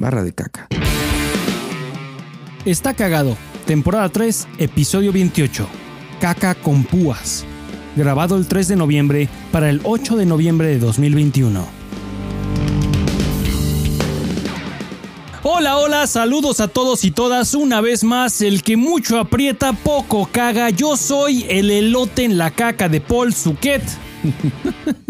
barra de caca. Está cagado. Temporada 3, episodio 28. Caca con púas. Grabado el 3 de noviembre para el 8 de noviembre de 2021. Hola, hola, saludos a todos y todas. Una vez más, el que mucho aprieta, poco caga. Yo soy el elote en la caca de Paul Suquet.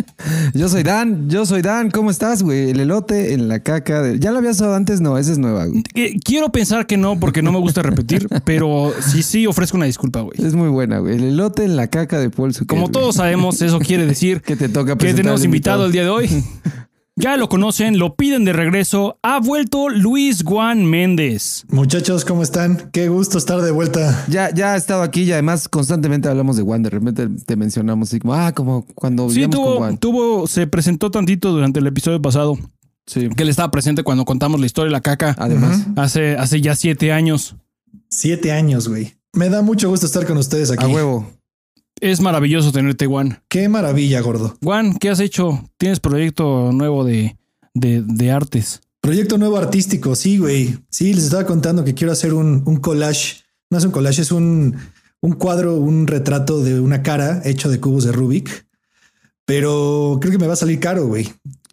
Yo soy Dan, yo soy Dan, ¿cómo estás, güey? El elote en la caca. de- ¿Ya lo habías dado antes? No, esa es nueva, güey. Quiero pensar que no, porque no me gusta repetir, pero sí, sí, ofrezco una disculpa, güey. Es muy buena, güey. El elote en la caca de Paul Como güey. todos sabemos, eso quiere decir Que te toca que tenemos invitado el día de hoy. Ya lo conocen, lo piden de regreso. Ha vuelto Luis Juan Méndez. Muchachos, ¿cómo están? Qué gusto estar de vuelta. Ya, ya ha estado aquí y además constantemente hablamos de Juan. De repente te mencionamos así como, ah, como cuando Sí, con Juan. tuvo, se presentó tantito durante el episodio pasado, Sí. que él estaba presente cuando contamos la historia de la caca Además. hace, hace ya siete años. Siete años, güey. Me da mucho gusto estar con ustedes aquí. A huevo. Es maravilloso tenerte, Juan. Qué maravilla, gordo. Juan, ¿qué has hecho? ¿Tienes proyecto nuevo de, de, de artes? Proyecto nuevo artístico, sí, güey. Sí, les estaba contando que quiero hacer un, un collage. No es un collage, es un, un cuadro, un retrato de una cara hecho de cubos de Rubik. Pero creo que me va a salir caro, güey.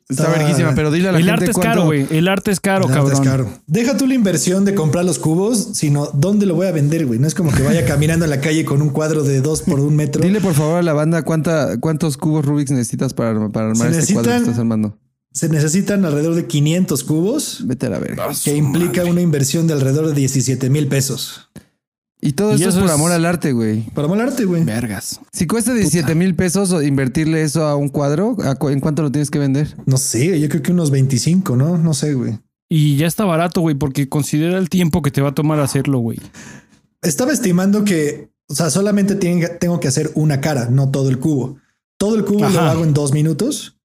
Está verguísima, pero dile a la El gente arte es cuánto- caro, güey. El arte es caro, El arte cabrón. es caro. Deja tú la inversión de comprar los cubos, sino dónde lo voy a vender, güey. No es como que vaya caminando en la calle con un cuadro de dos por un metro. Dile por favor a la banda cuánta, cuántos cubos Rubik's necesitas para, para armar Se este cuadro que necesitan- estás armando. Se necesitan alrededor de 500 cubos, Vete a la verga. que implica una inversión de alrededor de 17 mil pesos. Y todo Y esto es eso por es- amor al arte, güey. Para molarte, güey. Vergas. Si cuesta 17 mil pesos o invertirle eso a un cuadro, ¿a cu- ¿en cuánto lo tienes que vender? No sé, yo creo que unos 25, ¿no? No sé, güey. Y ya está barato, güey, porque considera el tiempo que te va a tomar hacerlo, güey. Estaba estimando que, o sea, solamente tengo que hacer una cara, no todo el cubo. Todo el cubo lo hago en dos minutos.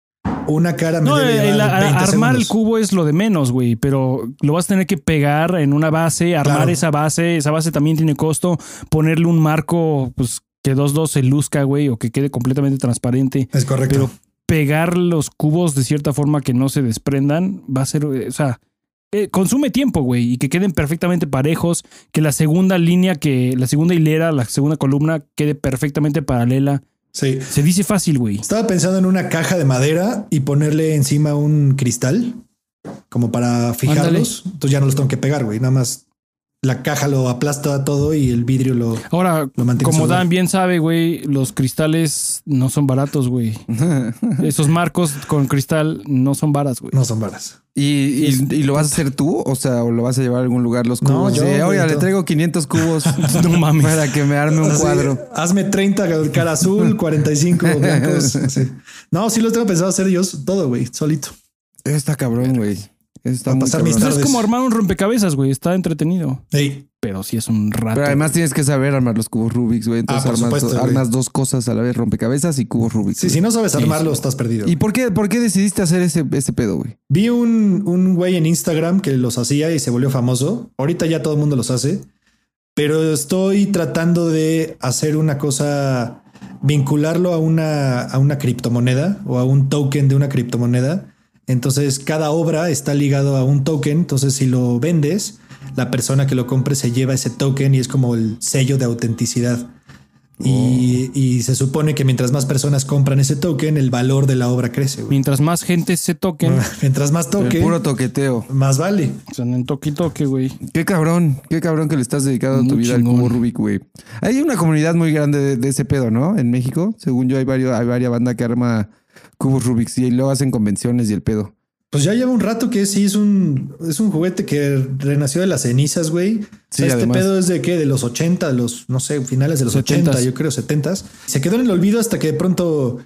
Una cara me No, debe el- a- 20 armar el cubo es lo de menos, güey, pero lo vas a tener que pegar en una base, armar Claro. esa base, esa base también tiene costo, ponerle un marco, pues que 2-2 se luzca, güey, o que quede completamente transparente, Es correcto. pero pegar los cubos de cierta forma que no se desprendan va a ser, eh, o sea, eh, consume tiempo, güey, y que queden perfectamente parejos, que la segunda línea, que la segunda hilera, la segunda columna quede perfectamente paralela. Sí. Se dice fácil, güey. Estaba pensando en una caja de madera y ponerle encima un cristal como para fijarlos. Entonces ya no los tengo que pegar, güey. Nada más la caja lo aplasta todo y el vidrio lo. Ahora, Lo mantiene como saludable. Dan bien sabe, güey, los cristales no son baratos, güey. Esos marcos con cristal no son baras, güey. No son varas. ¿Y, y, y lo vas a hacer tú? O sea, ¿o lo vas a llevar a algún lugar los No, cubos? yo, Sí, güey, Oiga, le traigo 500 cubos No mames. para que me arme un Así, cuadro. hazme 30 cara azul, 45 blancos. así. No, sí los tengo pensado hacer yo todo, güey, solito. Está cabrón, güey. Está muy pasar mis es como armar un rompecabezas, güey. Está entretenido. Ey, Pero sí es un rato. Pero además tienes que saber armar los cubos Rubik's, güey. Entonces Ah, por armas, supuesto, güey. armas dos cosas a la vez, rompecabezas y cubos Rubik's. sí, güey. si no sabes armarlo, estás perdido. ¿Y por qué, por qué decidiste hacer ese, ese pedo, güey? Vi un, un güey en Instagram que los hacía y se volvió famoso. Ahorita ya todo el mundo los hace, pero estoy tratando de hacer una cosa, vincularlo a una, a una criptomoneda o a un token de una criptomoneda. Entonces cada obra está ligado a un token. Entonces si lo vendes, la persona que lo compre se lleva ese token y es como el sello de autenticidad. Y, y se supone que mientras más personas compran ese token, el valor de la obra crece. Mientras más gente se toquen, Mientras más El toque, puro toqueteo. más vale. o sea, en toque y toque, güey. Qué cabrón, qué cabrón que le estás dedicando tu Muy vida al chingón. cubo Rubik, güey. Hay una comunidad muy grande de, de ese pedo, ¿no? En México, según yo, hay varios, hay varias bandas que arma cubos Rubik's y luego hacen convenciones y el pedo. Pues ya lleva un rato que sí es un, es un juguete que renació de las cenizas, güey. O Sí, sea, este además. pedo es de qué? De los 80, de los, no sé, finales de los 80, 70s. yo creo 70. Se quedó en el olvido hasta que de pronto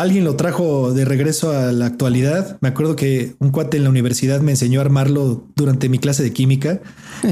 alguien lo trajo de regreso a la actualidad. Me acuerdo que un cuate en la universidad me enseñó a armarlo durante mi clase de química,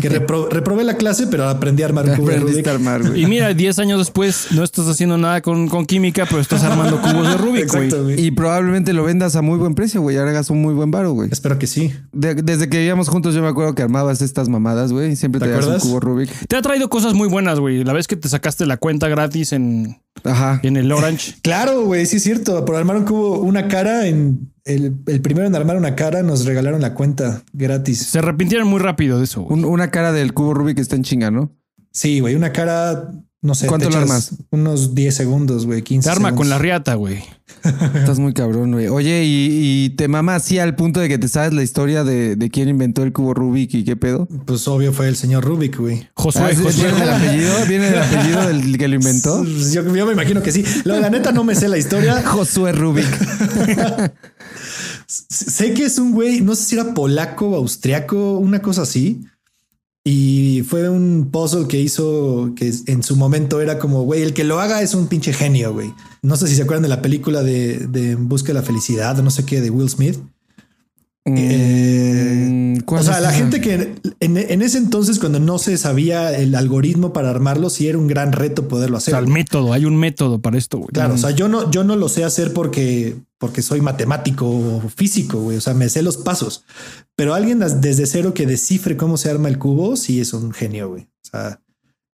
que repro- reprobé la clase, pero aprendí a armar un cubo de armar, güey. Y mira, 10 años después no estás haciendo nada con, con química, pero estás armando cubos de Rubik, güey. Exacto, güey. Y probablemente lo vendas a muy buen precio, güey. y Hagas un muy buen varo, güey. Espero que sí. De- desde que vivíamos juntos, yo me acuerdo que armabas estas mamadas, güey. Siempre ¿Te te un cubo Rubik. Te ha traído cosas muy buenas, güey. La vez que te sacaste la cuenta gratis en, Ajá. En el Orange. Claro, güey, sí es cierto. Por armar un cubo, una cara en el, el primero en armar una cara, nos regalaron la cuenta gratis. Se arrepintieron muy rápido de eso, güey. Un- una cara del cubo Rubik está en chinga, ¿no? Sí, güey, una cara, no sé. ¿Cuánto te lo armas? Unos 10 segundos, güey, 15 Se arma con la riata, güey. Estás muy cabrón, güey. Oye, y, y te mama así al punto de que te sabes la historia de, de quién inventó el cubo Rubik y qué pedo. Pues obvio fue el señor Rubik, güey. Josué, Ah, ¿sí- Josué. ¿Viene del apellido? ¿Viene del apellido del que lo inventó? Yo, yo me imagino que sí. La, la neta no me sé la historia. Josué Rubik. Sé que es un güey, no sé si era polaco o austriaco, una cosa así. Y fue un puzzle que hizo que en su momento era como, güey, el que lo haga es un pinche genio, güey. No sé si se acuerdan de la película de, de En Busca de la Felicidad o no sé qué, de Will Smith. Mm, ¿cuál O sea, la gente que en, en ese entonces, cuando no se sabía el algoritmo para armarlo, sí era un gran reto poderlo O hacer. sea, el método, hay un método para esto, güey. Claro, o sea, yo no, yo no lo sé hacer porque, porque soy matemático o físico, güey. O sea, me sé los pasos. Pero alguien desde cero que descifre cómo se arma el cubo, sí es un genio, güey. O sea,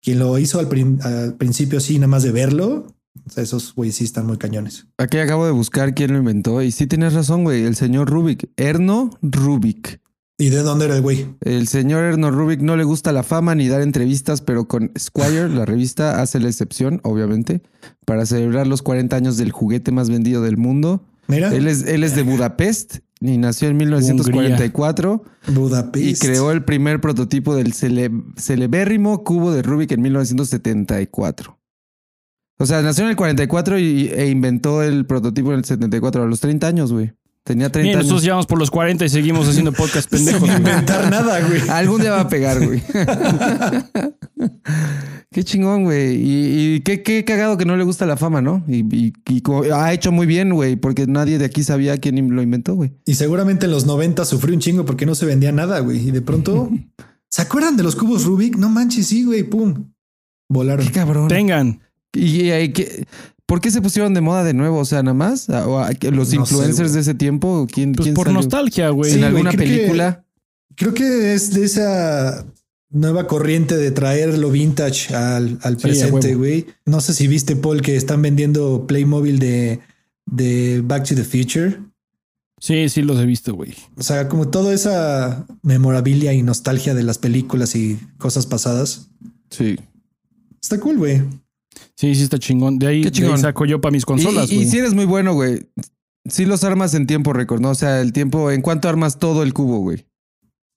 quien lo hizo al, prin- al principio, sí, nada más de verlo, esos güey sí están muy cañones. Aquí acabo de buscar quién lo inventó y sí tienes razón, güey. El señor Rubik. Erno Rubik. ¿Y de dónde era el güey? El señor Erno Rubik no le gusta la fama ni dar entrevistas, pero con Squire, la revista, hace la excepción, obviamente, para celebrar los 40 años del juguete más vendido del mundo. Mira, Él es, él es de Budapest y nació en 1944 Budapest. y creó el primer prototipo del cele- celebérrimo cubo de Rubik en 1974. O sea, nació en el 44 y, e inventó el prototipo en el 74 a los 30 años, güey. Tenía 30 Bien, años. nosotros llevamos por los 40 y seguimos haciendo podcast Sin pendejos. güey. inventar nada, güey. Algún día va a pegar, güey. qué chingón, güey. Y, y qué, qué cagado que no le gusta la fama, ¿no? Y, y- y como- ha hecho muy bien, güey, porque nadie de aquí sabía quién lo inventó, güey. Y seguramente en los 90 sufrió un chingo porque no se vendía nada, güey. Y de pronto, ¿se acuerdan de los cubos Rubik? No manches, sí, güey, pum. Volaron. Qué cabrón. Tengan. Y, y- ¿qué- ¿Por qué se pusieron de moda de nuevo? O sea, nada más. ¿O a- que los No influencers de ese tiempo? ¿Quién, Pues quién por salió? nostalgia, güey. ¿En Sí, alguna que- película? Creo que es de esa nueva corriente de traer lo vintage al, al presente, güey. No sé si viste, Paul, que están vendiendo Playmobil de, de Back to the Future. Sí, sí los he visto, güey. O sea, como toda esa memorabilia y nostalgia de las películas y cosas pasadas. Sí. Está cool, güey. Sí, sí está chingón. De ahí, Qué de ahí chingón. saco yo para mis consolas, y, si eres muy bueno, güey. Sí los armas en tiempo récord, ¿no? O sea, el tiempo... ¿En cuánto armas todo el cubo, güey?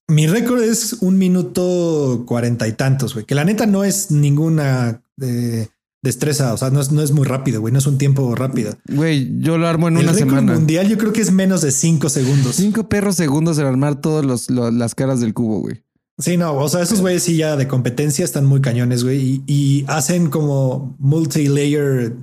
Mi récord es un minuto cuarenta y tantos, güey. Que la neta no es ninguna eh, destreza. O sea, no es, no es muy rápido, güey. No es un tiempo rápido. Güey, yo lo armo en El una récord semana. mundial yo creo que es menos de cinco segundos. Cinco perros segundos en armar todas las caras del cubo, güey. Sí, no, o sea, esos güeyes sí ya de competencia están muy cañones, güey, y, y hacen como multi-layer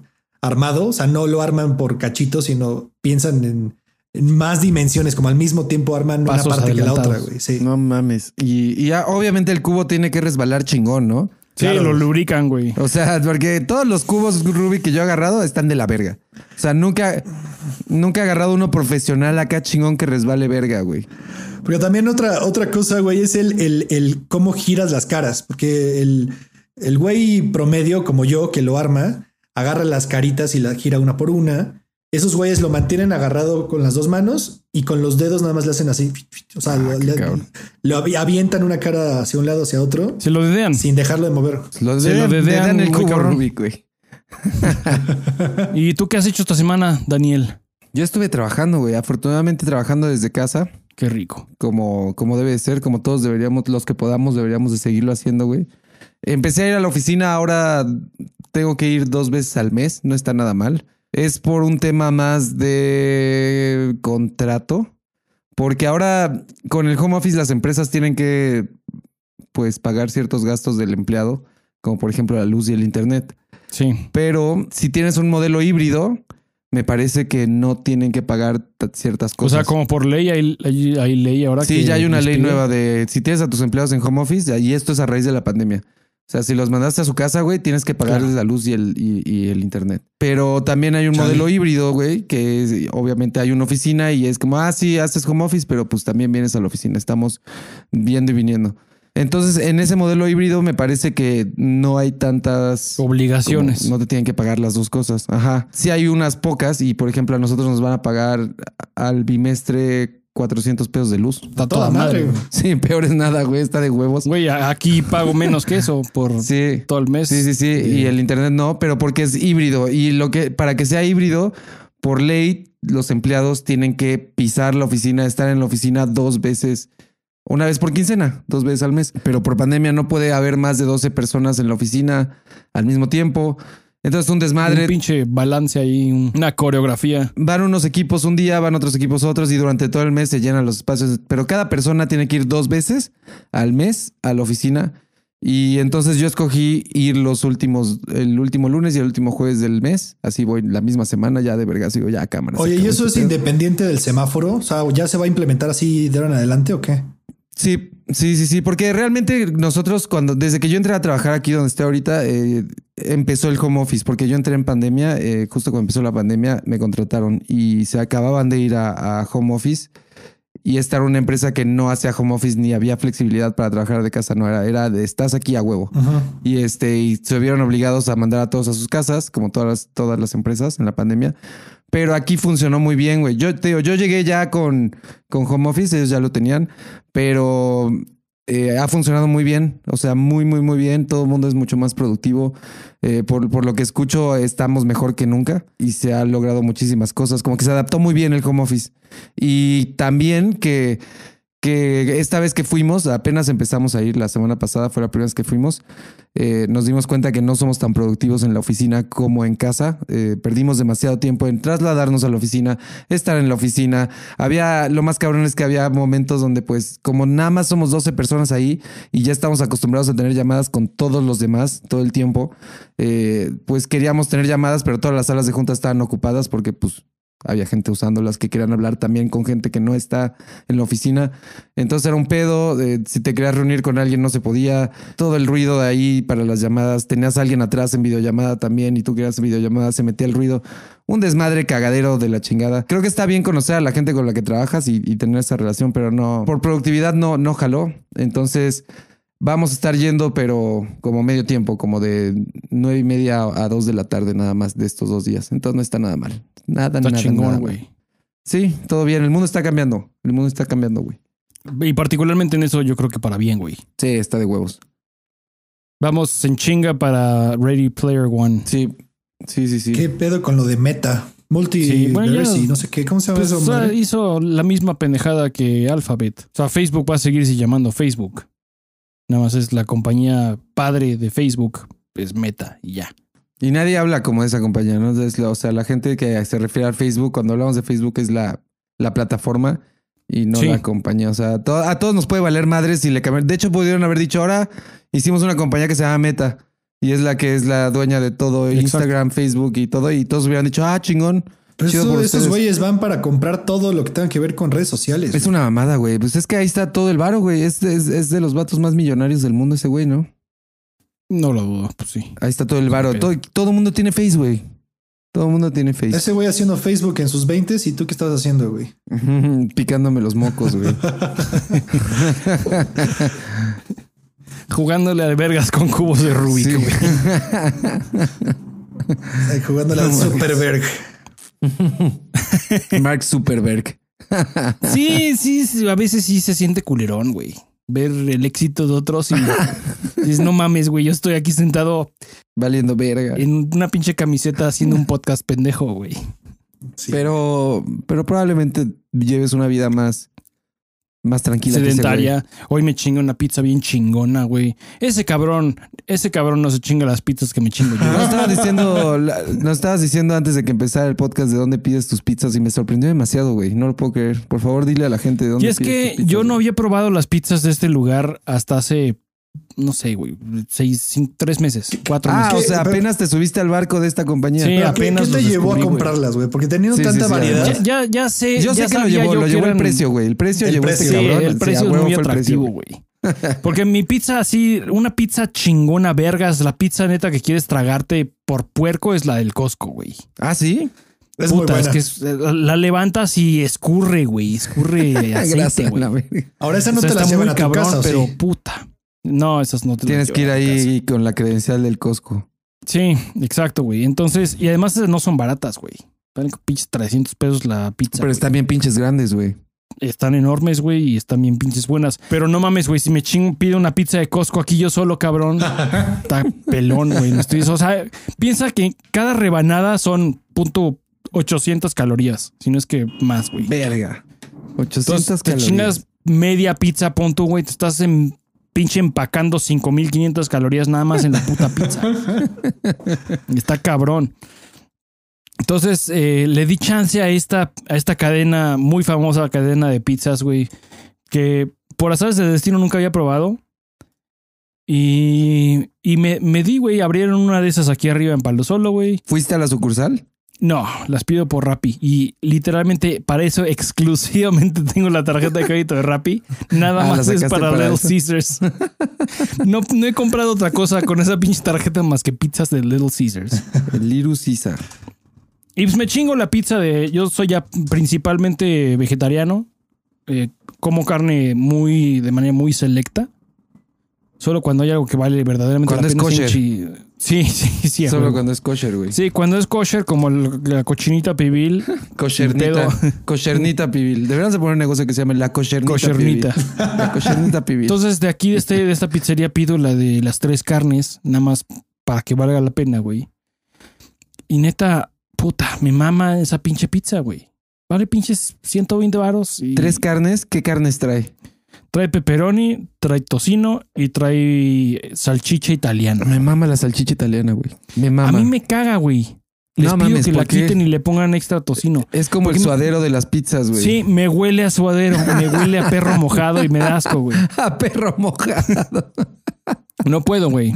armado, o sea, no lo arman por cachitos, sino piensan en, en más dimensiones, como al mismo tiempo arman Pasos una parte que la otra, güey. Sí. No mames. Y, y ya, obviamente el cubo tiene que resbalar chingón, ¿no? Sí, claro. lo lubrican, güey. O sea, porque todos los cubos Rubik que yo he agarrado están de la verga. O sea, nunca, nunca he agarrado uno profesional acá chingón que resbale verga, güey. Porque también otra, otra cosa, güey, es el, el, el cómo giras las caras, porque el, el güey promedio, como yo, que lo arma, agarra las caritas y las gira una por una. Esos güeyes lo mantienen agarrado con las dos manos y con los dedos nada más le hacen así. O sea, Ah, lo, le- lo avi- avientan una cara hacia un lado, hacia otro, Se lo dedean. sin dejarlo de mover. Se de, lo dedean el cubo cabrón. Rubik, güey. ¿Y tú qué has hecho esta semana, Daniel? Yo estuve trabajando, güey. Afortunadamente trabajando desde casa, Qué rico. como, como debe de ser, como todos deberíamos, los que podamos, deberíamos de seguirlo haciendo, güey. Empecé a ir a la oficina, ahora tengo que ir dos veces al mes, no está nada mal. Es por un tema más de contrato, porque ahora con el home office las empresas tienen que, pues, pagar ciertos gastos del empleado, como por ejemplo la luz y el internet. Sí. Pero si tienes un modelo híbrido, me parece que no tienen que pagar ciertas O cosas. sea, como por ley hay, hay, hay ley ahora Sí, que ya hay una ley pide. nueva de si tienes a tus empleados en home office, y esto es a raíz de la pandemia. O sea, si los mandaste a su casa, güey, tienes que pagarles Claro. la luz y el, y, y el internet. Pero también hay un Chale. modelo híbrido, güey, que es- obviamente hay una oficina y es como, ah, sí, haces home office, pero pues también vienes a la oficina. Estamos viendo y viniendo. Entonces, en ese modelo híbrido me parece que no hay tantas Obligaciones. como no te tienen que pagar las dos cosas. Ajá. Sí hay unas pocas y, por ejemplo, a nosotros nos van a pagar al bimestre 400 pesos de luz. Está toda madre, güey. Sí, peor es nada, güey. Está de huevos. Güey, aquí pago menos que eso por Sí. todo el mes. Sí, sí, sí. Y el internet no, pero porque es híbrido. Y lo que, para que sea híbrido, por ley, los empleados tienen que pisar la oficina, estar en la oficina dos veces, una vez por quincena, dos veces al mes. Pero por pandemia no puede haber más de 12 personas en la oficina al mismo tiempo. Entonces, un desmadre. Un pinche balance ahí, un- una coreografía. Van unos equipos un día, van otros equipos otros y durante todo el mes se llenan los espacios. Pero cada persona tiene que ir dos veces al mes a la oficina. Y entonces yo escogí ir los últimos, el último lunes y el último jueves del mes. Así voy la misma semana ya de vergas. Digo, ya cámara. se Oye, ¿y eso este es pedo. independiente del semáforo? O sea, ¿ya se va a implementar así de ahora en adelante o qué? Sí, sí, sí, sí, porque realmente nosotros cuando, desde que yo entré a trabajar aquí donde estoy ahorita, eh, empezó el home office, porque yo entré en pandemia, eh, justo cuando empezó la pandemia me contrataron y se acababan de ir a, a home office y esta era una empresa que no hacía home office ni había flexibilidad para trabajar de casa, no era, era de estás aquí a huevo. Y este, y se vieron obligados a mandar a todos a sus casas, como todas las, todas las empresas en la pandemia. Pero aquí funcionó muy bien, güey. Yo te digo, yo llegué ya con, con home office, ellos ya lo tenían, pero eh, ha funcionado muy bien. O sea, muy, muy, muy bien. Todo el mundo es mucho más productivo. Eh, por, por lo que escucho, estamos mejor que nunca y se han logrado muchísimas cosas. Como que se adaptó muy bien el home office. Y también que, que esta vez que fuimos, apenas empezamos a ir, la semana pasada fue la primera vez que fuimos, eh, nos dimos cuenta que no somos tan productivos en la oficina como en casa. Eh, perdimos demasiado tiempo en trasladarnos a la oficina, estar en la oficina. Había, lo más cabrón es que había momentos donde pues como nada más somos 12 personas ahí y ya estamos acostumbrados a tener llamadas con todos los demás todo el tiempo, eh, pues queríamos tener llamadas, pero todas las salas de juntas estaban ocupadas porque pues había gente usándolas que querían hablar también con gente que no está en la oficina. Entonces era un pedo. eh, si te querías reunir con alguien no se podía. Todo el ruido de ahí para las llamadas. Tenías a alguien atrás en videollamada también y tú querías videollamada, se metía el ruido. Un desmadre cagadero de la chingada. Creo que está bien conocer a la gente con la que trabajas y, y tener esa relación, pero no. Por productividad no, no jaló. Entonces. Vamos a estar yendo, pero como medio tiempo, como de nueve y media a dos de la tarde nada más de estos dos días. Entonces no está nada mal. Nada, Está nada, chingón, güey. Sí, todo bien. El mundo está cambiando. El mundo está cambiando, güey. Y particularmente en eso yo creo que para bien, güey. Sí, está de huevos. Vamos en chinga para Ready Player One. Sí, sí, sí, sí. ¿Qué pedo con lo de meta? Sí, bueno, ya- y no sé qué. ¿Cómo se llama Pues, eso? o sea, madre? hizo la misma pendejada que Alphabet. O sea, Facebook va a seguirse llamando Facebook. Nada más es la compañía padre de Facebook, es Meta y ya. Y nadie habla como de esa compañía, ¿no? Es la- o sea, la gente que se refiere al Facebook, cuando hablamos de Facebook es la, la plataforma y no Sí. la compañía. O sea, to- a todos nos puede valer madres si le cambian. De hecho, pudieron haber dicho, ahora hicimos una compañía que se llama Meta y es la que es la dueña de todo, Exacto. Instagram, Facebook y todo. Y todos hubieran dicho, ah, chingón. Pero eso- esos ustedes". güeyes van para comprar todo lo que tenga que ver con redes sociales. Es una mamada, güey. Pues es que ahí está todo el varo, güey. Es, es, es de los vatos más millonarios del mundo ese güey, ¿no? No lo dudo, pues sí. Ahí está todo el varo. Todo, todo mundo tiene Face, güey. Todo el mundo tiene Face. Ese güey haciendo Facebook en sus 20 y tú qué estás haciendo, güey. Picándome los mocos, güey. Jugándole a vergas con cubos de Rubik, Sí. güey. Jugándole al Superberg. Mark Zuckerberg. Sí, sí, sí, a veces sí se siente culerón, güey. Ver el éxito de otros y dices, no mames, güey, yo estoy aquí sentado Valiendo verga. en una pinche camiseta haciendo un podcast pendejo, güey. Sí. Pero, pero probablemente lleves una vida más, más tranquila. que ese sedentaria. Hoy me chinga una pizza bien chingona, güey. Ese cabrón, ese cabrón no se chinga las pizzas que me chingo güey. Nos yo. estabas diciendo, nos estabas diciendo antes de que empezara el podcast de dónde pides tus pizzas y me sorprendió demasiado, güey. No lo puedo creer. Por favor, dile a la gente de dónde Y es pides que tus pizzas, yo no había probado las pizzas de este lugar hasta hace, no sé, güey, seis, cinco, tres meses, cuatro Ah, meses. o sea, Pero- apenas te subiste al barco de esta compañía. Sí, ¿Pero qué- apenas ¿Qué, te llevó a descubrí, comprarlas, güey? Porque teniendo Sí, tanta sí, variedad. Ya, ya, ya sé. Yo ya sé que lo llevó, lo llevó el precio, güey. El precio El llevó precio. este Sí, cabrón. el precio es muy atractivo, güey. Porque mi pizza así, una pizza chingona, vergas, la pizza neta que quieres tragarte por puerco es la del Costco, güey. Ah, sí. Es muy Puta, buena. es que es- la, levantas y escurre, güey, escurre aceite, güey. Ahora esa no O sea, te la llevan a tu cabrón, casa, ¿o pero sí? puta. No, esas no te las Tienes que ir ahí con la credencial del Costco. Sí, exacto, güey. Entonces, y además esas no son baratas, güey. Como pinches 300 pesos la pizza. Pero güey. están bien pinches grandes, güey. Están enormes, güey, y están bien pinches buenas. Pero no mames, güey, si me chingo, pido una pizza de Costco aquí yo solo, cabrón. está pelón, güey. No estoy, o sea, piensa que cada rebanada son punto 800 calorías, si no es que más, güey. Verga. 800 Entonces te calorías. chingas media pizza, punto, güey. Te estás en pinche empacando 5500 calorías nada más en la puta pizza. Está cabrón. Entonces eh, le di chance a esta, a esta cadena, muy famosa cadena de pizzas, güey, que por azares de destino nunca había probado. Y, y me, me di, güey, abrieron una de esas aquí arriba en Palo Solo, güey. ¿Fuiste a la sucursal? No, las pido por Rappi. Y literalmente para eso exclusivamente tengo la tarjeta de crédito de Rappi. Nada Ah, más es para, para Little. Caesars. No, no he comprado otra cosa con esa pinche tarjeta más que pizzas de Little Caesars. El Liru Sisa. Y pues me chingo la pizza de. Yo soy ya principalmente vegetariano. Eh, como carne muy de manera muy selecta. Solo cuando hay algo que vale verdaderamente Cuando la pena. Sí, sí, sí. Solo cuando es kosher, güey. Sí, cuando es kosher, como la cochinita pibil. Koshernita. Koshernita pibil. Deberían de poner un negocio que se llame la koshernita, Koshernita. pibil. La koshernita pibil. Entonces, de aquí, de, este, de esta pizzería, pido la de las tres carnes, nada más para que valga la pena, güey. Y neta, puta, me mama esa pinche pizza, güey. Vale pinches 120 varos. y Tres carnes, ¿qué carnes trae? Trae pepperoni, trae tocino y trae salchicha italiana. Me mama la salchicha italiana, güey. Me mama. A mí me caga, güey. Les No pido mames, que la quiten y le pongan extra tocino. Es como el me- suadero de las pizzas, güey. Sí, me huele a suadero, me huele a perro mojado y me da asco, güey. A perro mojado. No puedo, güey.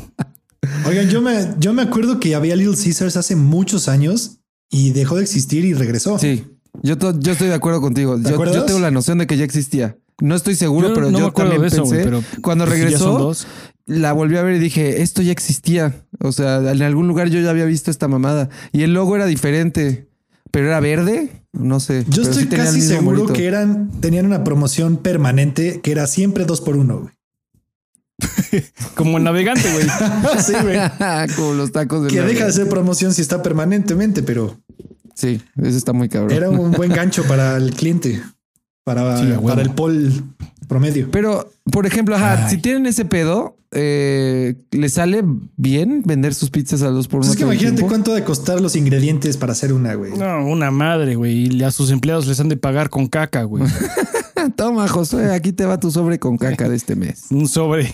Oigan, yo me, yo me acuerdo que había Little Caesars hace muchos años y dejó de existir y regresó. Sí, yo, to- yo estoy de acuerdo contigo. ¿Te Yo, acuerdas? yo tengo la noción de que ya existía. No estoy seguro, Yo pero no yo también eso, pensé. pero cuando pues, regresó, la volví a ver y dije, esto ya existía. O sea, en algún lugar yo ya había visto esta mamada. Y el logo era diferente, pero era verde. No sé. Yo estoy sí casi seguro que eran, tenían una promoción permanente que era siempre dos por uno. güey. Como el navegante, güey. sí, güey. Como los tacos de Que deja de ser promoción si está permanentemente, pero Sí, eso está muy cabrón. era un buen gancho para el cliente, para, Sí, a para el pol promedio. Pero, por ejemplo, ajá, si tienen ese pedo, eh, ¿le sale bien vender sus pizzas al dos por uno? Pues es que imagínate tiempo? cuánto de costar los ingredientes para hacer una, güey. No, una madre, güey. Y a sus empleados les han de pagar con caca, güey. Toma, Josué, aquí te va tu sobre con caca de este mes. Un sobre.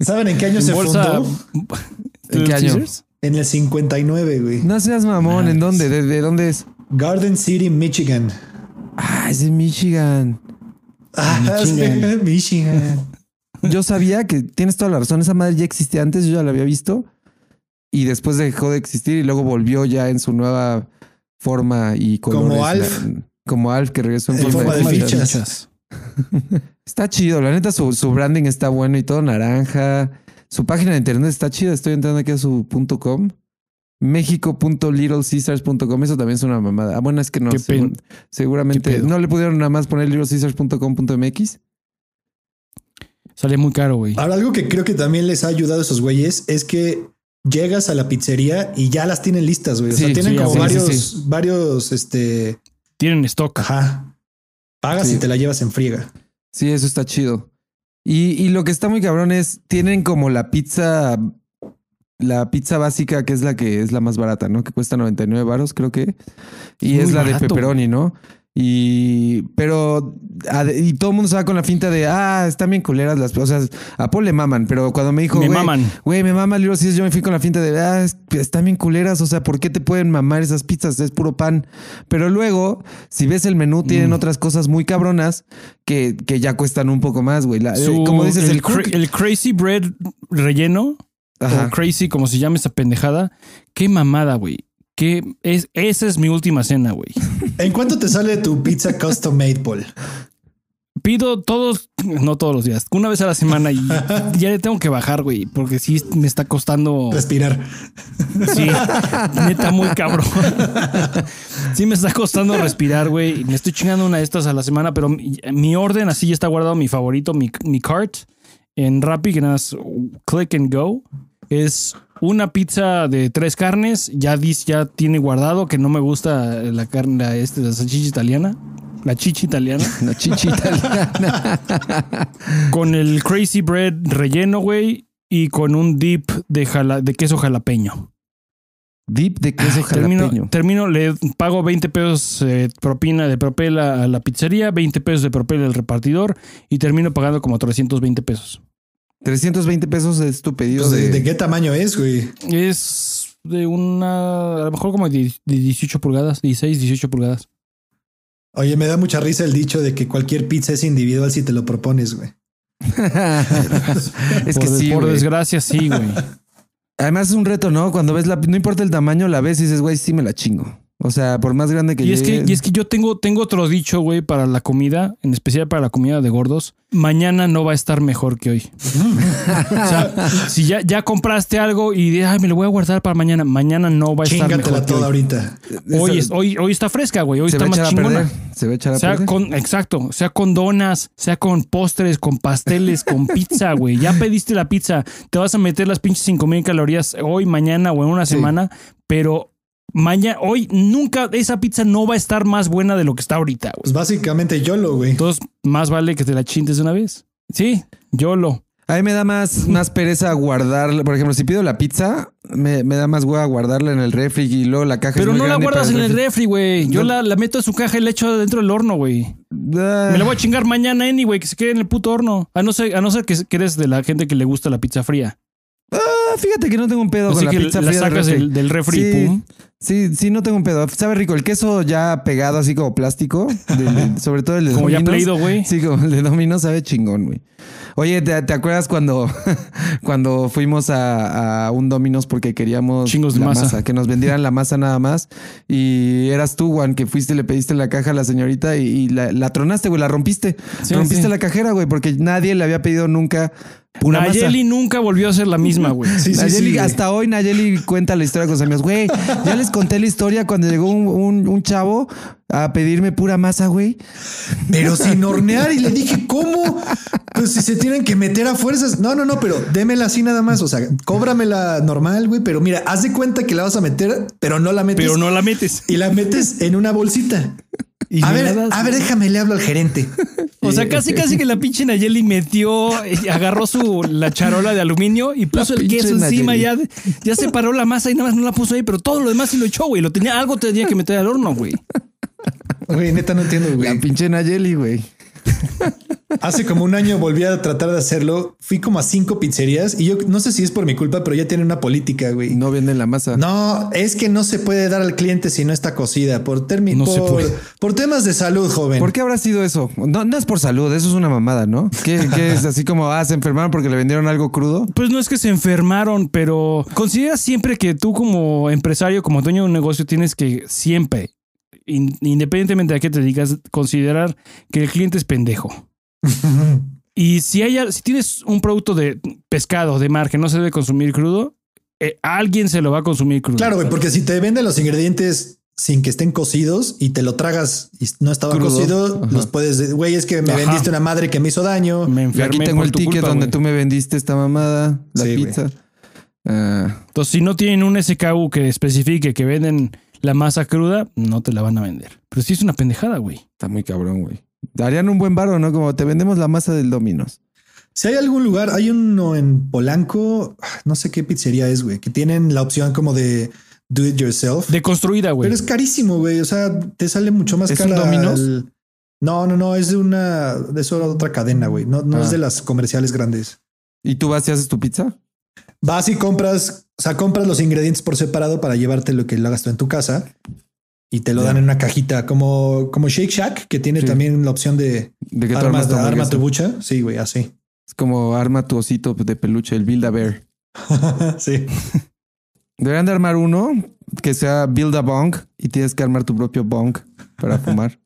¿Saben en qué año En se bolsa. fundó? ¿En qué año? En el 59, güey. No seas mamón, ¿en dónde? ¿De, de dónde es? Garden City, Michigan. Ah, es de Michigan. Ah, Michigan. Michigan. Yo sabía que tienes toda la razón. Esa madre ya existía antes, yo ya la había visto. Y después dejó de existir y luego volvió ya en su nueva forma y colores. Como Alf. La- como Alf, que regresó en, En forma, forma de, de fichas. fichas. Está chido, la neta, su, su branding está bueno y todo naranja. Su página de internet está chida. Estoy entrando aquí a su punto .com. México.littlecaesars.com. Eso también es una mamada. Ah, bueno, es que no. Qué segur- pen- seguramente no le pudieron nada más poner littlecaesars.com.mx. Sale muy caro, güey. Ahora, algo que creo que también les ha ayudado a esos güeyes es que llegas a la pizzería y ya las tienen listas, güey. O sea, Sí, tienen sí, como sí, varios, sí, varios, este, Tienen stock. ajá. Pagas Sí. y te la llevas en friega. Sí, eso está chido. Y, y lo que está muy cabrón es, tienen como la pizza, la pizza básica, que es la que es la más barata, ¿no? Que cuesta 99 varos, creo que. Y Es la de pepperoni, ¿no? Y, pero, ade- y todo el mundo se va con la finta de, ah, están bien culeras las, o sea, a Paul le maman, pero cuando me dijo, Me maman. Güey, me mama Little. Yo me fui con la finta de, ah, es- están bien culeras. O sea, ¿por qué te pueden mamar esas pizzas? Es puro pan. Pero luego, si ves el menú, tienen Mm. otras cosas muy cabronas que, que ya cuestan un poco más, güey. Eh, como dices, el, el, cra- crook- el Crazy Bread relleno, Ajá. o Crazy, como se llama esa pendejada. Qué mamada, güey. Que es, esa es mi última cena, güey. ¿En cuánto te sale tu pizza custom made, Paul? Pido todos, no todos los días, una vez a la semana y ya le tengo que bajar, güey, porque sí me está costando. Respirar. Sí, neta, muy cabrón. Sí, me está costando respirar, güey. Me estoy chingando una de estas a la semana, pero mi, mi orden así ya está guardado mi favorito, mi, mi cart. en Rappi, que nada más click and go. Es una pizza de tres carnes, ya ya tiene guardado, que no me gusta la carne, la, este, la salchicha italiana. La chichi italiana. Una chichi italiana. con el crazy bread relleno, güey. Y con un dip de, jala- de queso jalapeño. Dip de queso Termino, jalapeño. termino, le pago 20 pesos eh, propina de propel a, a la pizzería, 20 pesos de propel al repartidor y termino pagando como 320 pesos. 320 pesos es tu pedido Pues, ¿de, de... de qué tamaño es, güey? Es de una, a lo mejor como de, de 18 pulgadas, 16, 18 pulgadas. Oye, me da mucha risa el dicho de que cualquier pizza es individual si te lo propones, güey. es por que de- sí, por güey. desgracia, sí, güey. Además es un reto, ¿no? Cuando ves la... No importa el tamaño, la ves y dices, güey, sí me la chingo. O sea, por más grande que Y es que, y es que yo tengo, tengo otro dicho, güey, para la comida, en especial para la comida de gordos. Mañana no va a estar mejor que hoy. o sea, si ya, ya compraste algo y de, ay, me lo voy a guardar para mañana, mañana no va a estar Chingatela mejor que toda hoy. ahorita. Hoy, es- hoy, hoy está fresca, güey. Hoy se está va a más echar a chingona. perder. Se va a echar a Sea perder. con, exacto, sea con donas, sea con postres, con pasteles, con pizza, güey. Ya pediste la pizza, te vas a meter las pinches 5000 calorías hoy, mañana o en una Sí. semana, pero mañana, hoy nunca, esa pizza no va a estar más buena de lo que está ahorita, güey. Pues básicamente YOLO, güey. Entonces, más vale que te la chintes de una vez. Sí, yo lo. A mí me da más, más pereza guardarla. Por ejemplo, si pido la pizza, me, me da más hueva guardarla en el refri y luego la caja es Pero muy no la grande guardas para en el refri, güey. Yo No. la, la meto a su caja y la echo dentro del horno, güey. Ah, Me la voy a chingar mañana anyway, que se quede en el puto horno. A no ser, a no ser que, que eres de la gente que le gusta la pizza fría. ah, fíjate que no tengo un pedo Así con la que pizza la fría del sacas refri. del, del refri y Sí, pum. Sí, sí, no tengo un pedo. Sabe rico. El queso ya pegado así como plástico, de- de- sobre todo el de Como ya Domino's. pleido, güey. Sí, como el de Domino sabe chingón, güey. Oye, ¿te, te acuerdas cuando, cuando fuimos a, a un Domino's porque queríamos Chingos de masa. Que nos vendieran la masa nada más. Y eras tú, Juan, que fuiste le pediste la caja a la señorita y, y la, la tronaste, güey, la rompiste. Sí, rompiste sí. la cajera, güey, porque nadie le había pedido nunca pura masa. Nayeli nunca volvió a ser la misma, güey. Sí, sí, Nayeli, sí, güey. hasta hoy Nayeli cuenta la historia con sus amigos. Güey, ya les conté la historia cuando llegó un, un- un chavo a pedirme pura masa, güey. Pero sin hornear. Y le dije, ¿cómo? Pues si se tienen que meter a fuerzas. No, no, no, pero démela así nada más. O sea, cóbramela normal, güey. Pero mira, haz de cuenta que la vas a meter, pero no la metes. Pero no la metes. Y la metes en una bolsita. Y a ver, la das, a ver, güey. déjame, le hablo al gerente. O sea, casi casi que la pinche Nayeli metió, eh, agarró su la charola de aluminio y puso el queso encima, ya, ya separó la masa y nada más no la puso ahí, pero todo lo demás sí lo echó, güey. Lo tenía, algo tenía que meter al horno, güey. Güey, neta, no entiendo, La güey. pinche Nayeli, güey. Hace como un año volví a tratar de hacerlo. Fui como a cinco pizzerías y yo no sé si es por mi culpa, pero ya tienen una política, güey. No venden la masa. No, es que no se puede dar al cliente si no está cocida por términos No por, temas de salud, joven. ¿Por qué habrá sido eso? No, no es por salud, eso es una mamada, ¿no? ¿Qué, qué es así como, ah, se enfermaron porque le vendieron algo crudo? Pues no es que se enfermaron, pero considera siempre que tú como empresario, como dueño de un negocio, tienes que siempre, in- independientemente de a qué te digas, considerar que el cliente es pendejo. Y si hay, si tienes un producto de pescado, de mar, que no se debe consumir crudo, eh, alguien se lo va a consumir crudo. Claro, güey, porque si te venden los ingredientes sin que estén cocidos y te lo tragas y no estaba Crudo. cocido, Ajá. los puedes, güey, es que me Ajá. vendiste una madre que me hizo daño. Me Y enfermé aquí tengo el ticket culpa, donde tú me vendiste esta mamada, la Sí, pizza. Ah, Entonces, si no tienen un SKU que especifique que venden la masa cruda, no te la van a vender. Pero sí es una pendejada, güey. está muy cabrón, güey. Darían un buen varo, ¿no? Como te vendemos la masa del Dominos. Si hay algún lugar, hay uno en Polanco, no sé qué pizzería es, güey, que tienen la opción como de do it yourself. Deconstruida, güey. Pero es carísimo, güey. O sea, te sale mucho más ¿Es un cara. Domino's? el- No, no, no, es de una, de otra cadena, güey. No, no Ah. es de las comerciales grandes. ¿Y tú vas y haces tu pizza? Vas y compras, o sea, compras los ingredientes por separado para llevarte lo que lo hagas tú en tu casa y te lo dan en una cajita como, como Shake Shack, que tiene Sí. también la opción de ¿De que armas, tu arma tu bucha. Sí, güey, así. Es como arma tu osito de peluche, el Build a Bear. sí. Deberían de armar uno que sea Build a Bong y tienes que armar tu propio bong para fumar.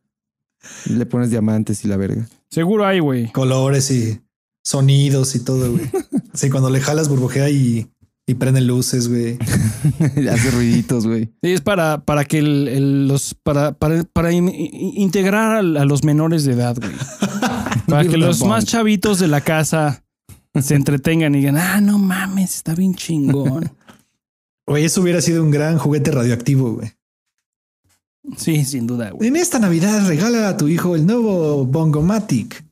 y le pones diamantes y la verga. Seguro hay, güey. Colores y sonidos y todo, güey. Sí, cuando le jalas burbujea y, y prenden luces, güey. Hace ruiditos, güey. Sí, es para, para que el- el- los para, para, para in- in- integrar al- a, los menores de edad, güey. Para que a los más chavitos de la casa se entretengan y digan, ah, no mames, está bien chingón. Oye, eso hubiera sido un gran juguete radioactivo, güey. Sí, sin duda, güey. En esta Navidad regala a tu hijo el nuevo Bongomatic.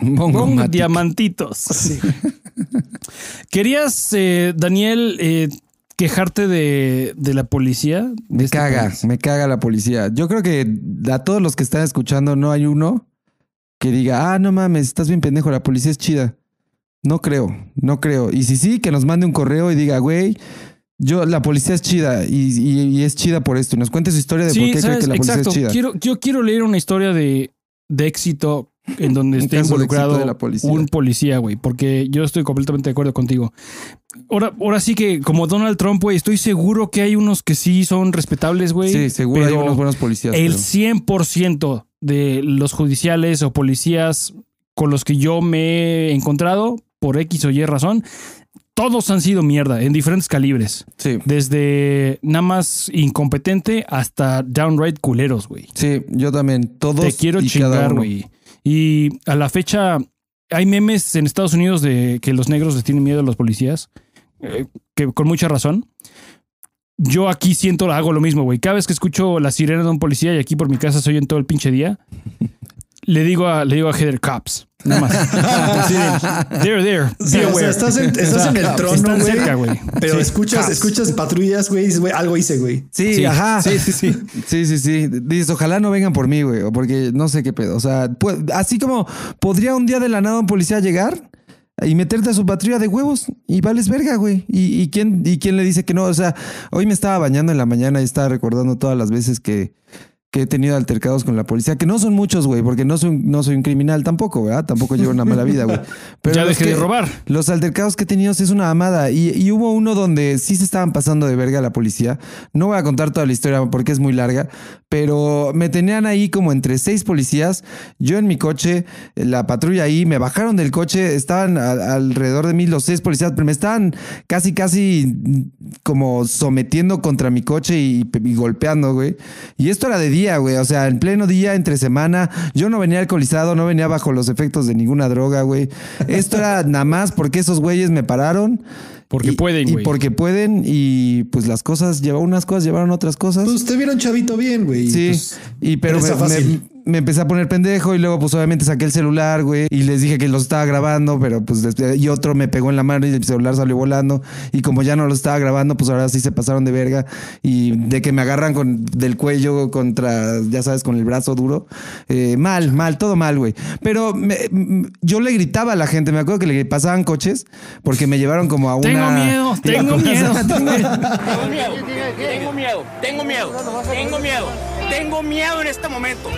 Matic. diamantitos. Sí. ¿Querías, eh, Daniel, eh, quejarte de, de la policía? de Me este caga, país? me caga la policía. Yo creo que a todos los que están escuchando no hay uno que diga, ah, no mames, estás bien pendejo, la policía es chida. No creo, no creo. Y si sí, que nos mande un correo y diga, güey, yo, la policía es chida y, y- y es chida por esto. Y nos cuente su historia de por qué cree ¿sabes? que la policía exacto. es chida. Quiero, yo quiero leer una historia de, de éxito en donde esté involucrado éxito de la policía. un policía, güey, porque yo estoy completamente de acuerdo contigo. Ahora, ahora sí que, como Donald Trump, güey, estoy seguro que hay unos que sí son respetables, güey. Sí, seguro hay unos buenos policías. El pero- 100% de los judiciales o policías con los que yo me he encontrado, por X o Y razón, todos han sido mierda en diferentes calibres. Sí, Desde nada más incompetente hasta downright culeros, güey. sí, yo también. Todos Te quiero y chingar, güey. Y a la fecha, hay memes en Estados Unidos de que los negros les tienen miedo a los policías, eh, que con mucha razón. Yo aquí siento, hago lo mismo, güey. Cada vez que escucho la sirena de un policía y aquí por mi casa se oyen todo el pinche día, le digo a, le digo a Heather Cops. Nada más. Así de, there, there. O sea, o sea, aware. estás en, estás O sea, en el trono, güey. cerca, güey. Pero Sí. escuchas, escuchas patrullas, güey, y dices, güey, algo hice, güey. Sí, Sí, ajá. sí, sí, sí. Sí, sí, sí. Dices, ojalá no vengan por mí, güey, o porque no sé qué pedo. O sea, así como podría un día de la nada un policía llegar y meterte a su patrulla de huevos y vales verga, güey. ¿Y, y quién, ¿Y quién le dice que no? O sea, hoy me estaba bañando en la mañana y estaba recordando todas las veces que, que he tenido altercados con la policía, que no son muchos, güey, porque no soy, no soy un criminal tampoco, ¿verdad? Tampoco llevo una mala vida, güey. Pero ya dejé que- de robar. los altercados que he tenido sí es una amada. Y, y hubo uno donde sí se estaban pasando de verga la policía. No voy a contar toda la historia porque es muy larga, pero me tenían ahí como entre seis policías. Yo en mi coche, la patrulla ahí, me bajaron del coche, estaban a- alrededor de mí los seis policías, pero me estaban casi, casi como sometiendo contra mi coche y, y golpeando, güey. Y esto era de día, güey. O sea, en pleno día, entre semana. Yo no venía alcoholizado, no venía bajo los efectos de ninguna droga, güey. Esto era nada más porque esos güeyes me pararon. Porque Y- pueden, Y güey. porque pueden. Y pues las cosas, llevaron unas cosas, llevaron otras cosas. Pues te vieron chavito bien, güey. Sí, pues, y pero me, presa fácil. me- me empecé a poner pendejo y luego pues obviamente saqué el celular, güey, y les dije que los estaba grabando, pero pues después- y otro me pegó en la mano y el celular salió volando y como ya no lo estaba grabando, pues ahora sí se pasaron de verga y de que me agarran con del cuello contra, ya sabes, con el brazo duro, eh, mal, mal, todo mal, güey. Pero me- m- yo le gritaba a la gente, me acuerdo que le pasaban coches porque me llevaron como a una... Tengo miedo, tengo miedo. Tengo miedo, tengo miedo, tengo miedo, tengo miedo, tengo miedo en este momento.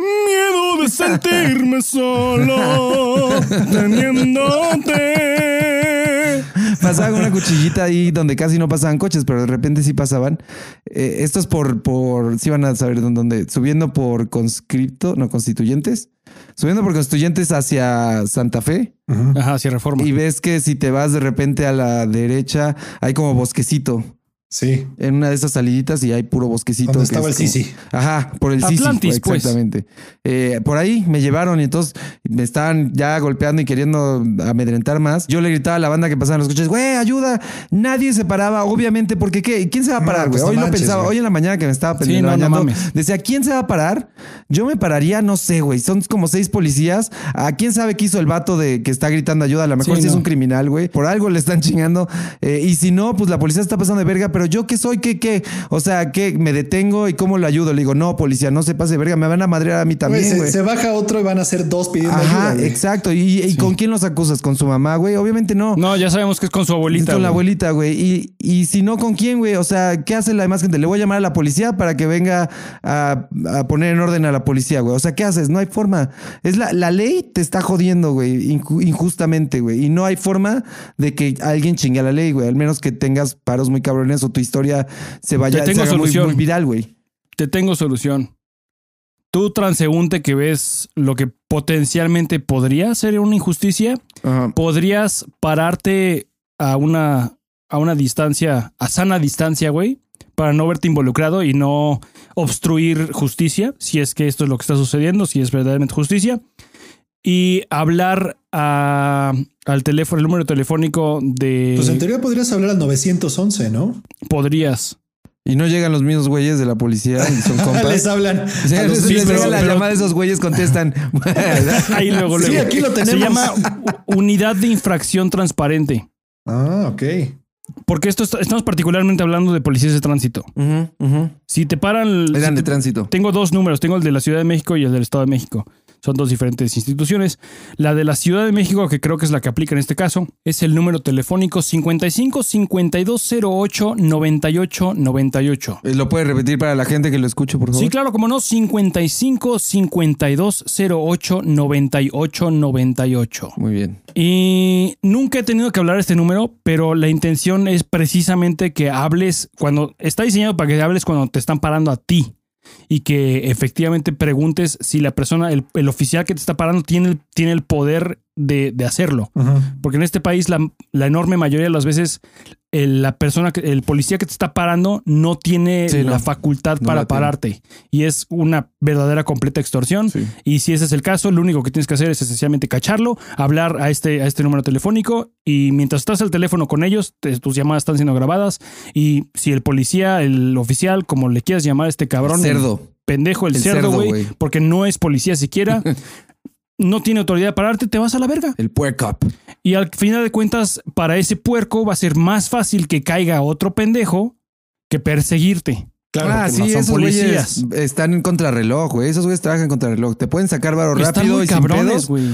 Miedo de sentirme solo teniéndote. Pasaban una cuchillita ahí donde casi no pasaban coches, pero de repente sí pasaban. Eh, esto es por, por, sí van a saber dónde, subiendo por conscripto, no, constituyentes, subiendo por constituyentes hacia Santa Fe Ajá, sí, reforma. y ves que si te vas de repente a la derecha, hay como bosquecito. Sí. En una de esas saliditas y hay puro bosquecito. Donde estaba es el como- Sisi. Ajá, por el Sisi. Atlantis, pues. Exactamente. Eh, por ahí me llevaron y entonces me estaban ya golpeando y queriendo amedrentar más. Yo le gritaba a la banda que pasaban los coches, güey, ayuda. Nadie se paraba, obviamente, porque ¿qué? ¿quién se va a No, parar, güey? pues no hoy lo manches, pensaba, güey. hoy en la mañana que me estaba Sí, no, no mames. decía, ¿quién se va a parar? Yo me pararía, no sé, güey. Son como seis policías. ¿A quién sabe qué hizo el vato de que está gritando ayuda? A lo mejor Sí, si es no. un criminal, güey. Por algo le están chingando. Eh, y si no, pues la policía está pasando de verga. Pero yo qué soy, qué, qué. O sea, ¿qué? Me detengo y cómo lo ayudo. Le digo, no, policía, no se pase verga. Me van a madrear a mí Güey, también, se, güey. se baja otro y van a ser dos pidiendo Ajá, ayuda, güey. exacto. ¿Y, y con quién los acusas? ¿Con su mamá, güey? Obviamente no. No, ya sabemos que es con su abuelita. Es con la abuelita, güey. Y, y si no, ¿con quién, güey? O sea, ¿qué hace la demás gente? Le voy a llamar a la policía para que venga a, a poner en orden a la policía, güey. O sea, ¿qué haces? No hay forma. Es la, la ley te está jodiendo, güey, inju- injustamente, güey. Y no hay forma de que alguien chingue a la ley, güey. Al menos que tengas paros muy cabrones o tu historia se vaya Te tengo se haga muy, solución. muy viral, güey. Te tengo solución. Tú, transeúnte que ves lo que potencialmente podría ser una injusticia, Ajá. podrías pararte a una, a una distancia, a sana distancia, güey, para no verte involucrado y no obstruir justicia, si es que esto es lo que está sucediendo, si es verdaderamente justicia. Y hablar a- al teléfono, el número telefónico de... Pues en teoría podrías hablar al 911, ¿no? podrías. Y no llegan los mismos güeyes de la policía y son Les compas. hablan. Sí, a los les- sí, les pero- la pero- llamada de esos güeyes contestan. Ahí luego, Sí, luego. aquí lo Se tenemos. llama u- unidad de infracción transparente. Ah, ok. Porque esto está- estamos particularmente hablando de policías de tránsito. Si te paran... Eran si de te- tránsito. Tengo dos números, tengo el de la Ciudad de México y el del Estado de México. Son dos diferentes instituciones. La de la Ciudad de México, que creo que es la que aplica en este caso, es el número telefónico 55 5208 98 98. Eh, ¿Lo puedes repetir para la gente que lo escuche, por favor? Sí, claro, como no, 55 5208 98 98. Muy bien. Y nunca he tenido que hablar este número, pero la intención es precisamente que hables cuando está diseñado para que hables cuando te están parando a ti y que efectivamente preguntes si la persona, el, el oficial que te está parando tiene tiene el poder de, de hacerlo. Porque en este país la, la enorme mayoría de las veces el, la persona, que, el policía que te está parando no tiene Sí, la no. facultad No para la pararte. Y es una verdadera completa extorsión. Sí. Y si ese es el caso, lo único que tienes que hacer es esencialmente cacharlo, hablar a este, a este número telefónico y mientras estás al teléfono con ellos, te- tus llamadas están siendo grabadas y si el policía, el oficial, como le quieras llamar a este cabrón, el Cerdo. pendejo, el, El cerdo, güey. porque no es policía siquiera, no tiene autoridad de pararte, te vas a la verga. El puerco. Y al final de cuentas, para ese puerco va a ser más fácil que caiga otro pendejo que perseguirte. Claro. ah, sí, no son esos policías. están en contrarreloj, güey. Esos güeyes trabajan en contrarreloj. Te pueden sacar varo Están rápido muy y sin cabrones, pedos, güey.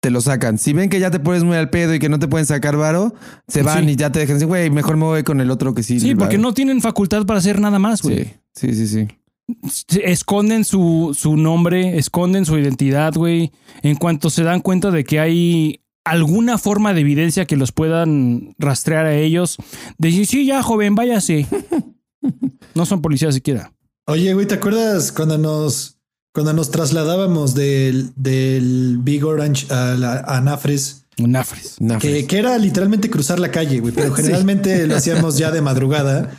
te lo sacan. Si ven que ya te pones muy al pedo y que no te pueden sacar varo, se van Sí. y ya te dejan decir, güey, mejor me voy con el otro que sí. Sí, va". porque no tienen facultad para hacer nada más, güey. Sí, sí, sí, sí. Esconden su, su nombre, esconden su identidad, güey. En cuanto se dan cuenta de que hay alguna forma de evidencia que los puedan rastrear a ellos, decir, sí, ya, joven, váyase. No son policías siquiera. Oye, güey, ¿te acuerdas cuando nos, cuando nos trasladábamos del, del Big Orange a, la, a Nafres? Nafres. Que, que era literalmente cruzar la calle, güey, pero generalmente lo hacíamos ya de madrugada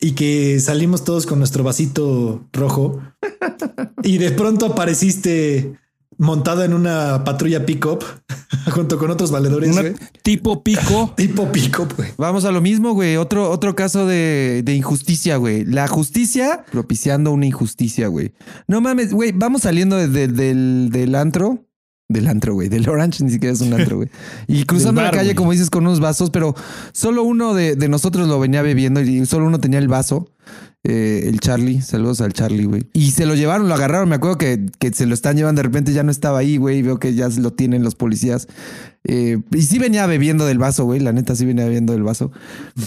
y que salimos todos con nuestro vasito rojo y de pronto apareciste montado en una patrulla pick-up junto con otros valedores, Una- tipo pico. Tipo pick-up, güey. Vamos a lo mismo, güey. Otro, otro caso de, de injusticia, güey. La justicia propiciando una injusticia, güey. No mames, güey. Vamos saliendo de- de- del, del antro. Del antro, güey. Del Orange ni siquiera es un antro, güey. Y cruzando bar, la calle, como dices, con unos vasos, pero solo uno de, de nosotros lo venía bebiendo y solo uno tenía el vaso. Eh, el Charlie, saludos al Charlie, güey. Y se lo llevaron, lo agarraron. Me acuerdo que, que se lo están llevando. De repente ya no estaba ahí, güey. Veo que ya lo tienen los policías. Eh, y sí venía bebiendo del vaso, güey. La neta sí venía bebiendo del vaso.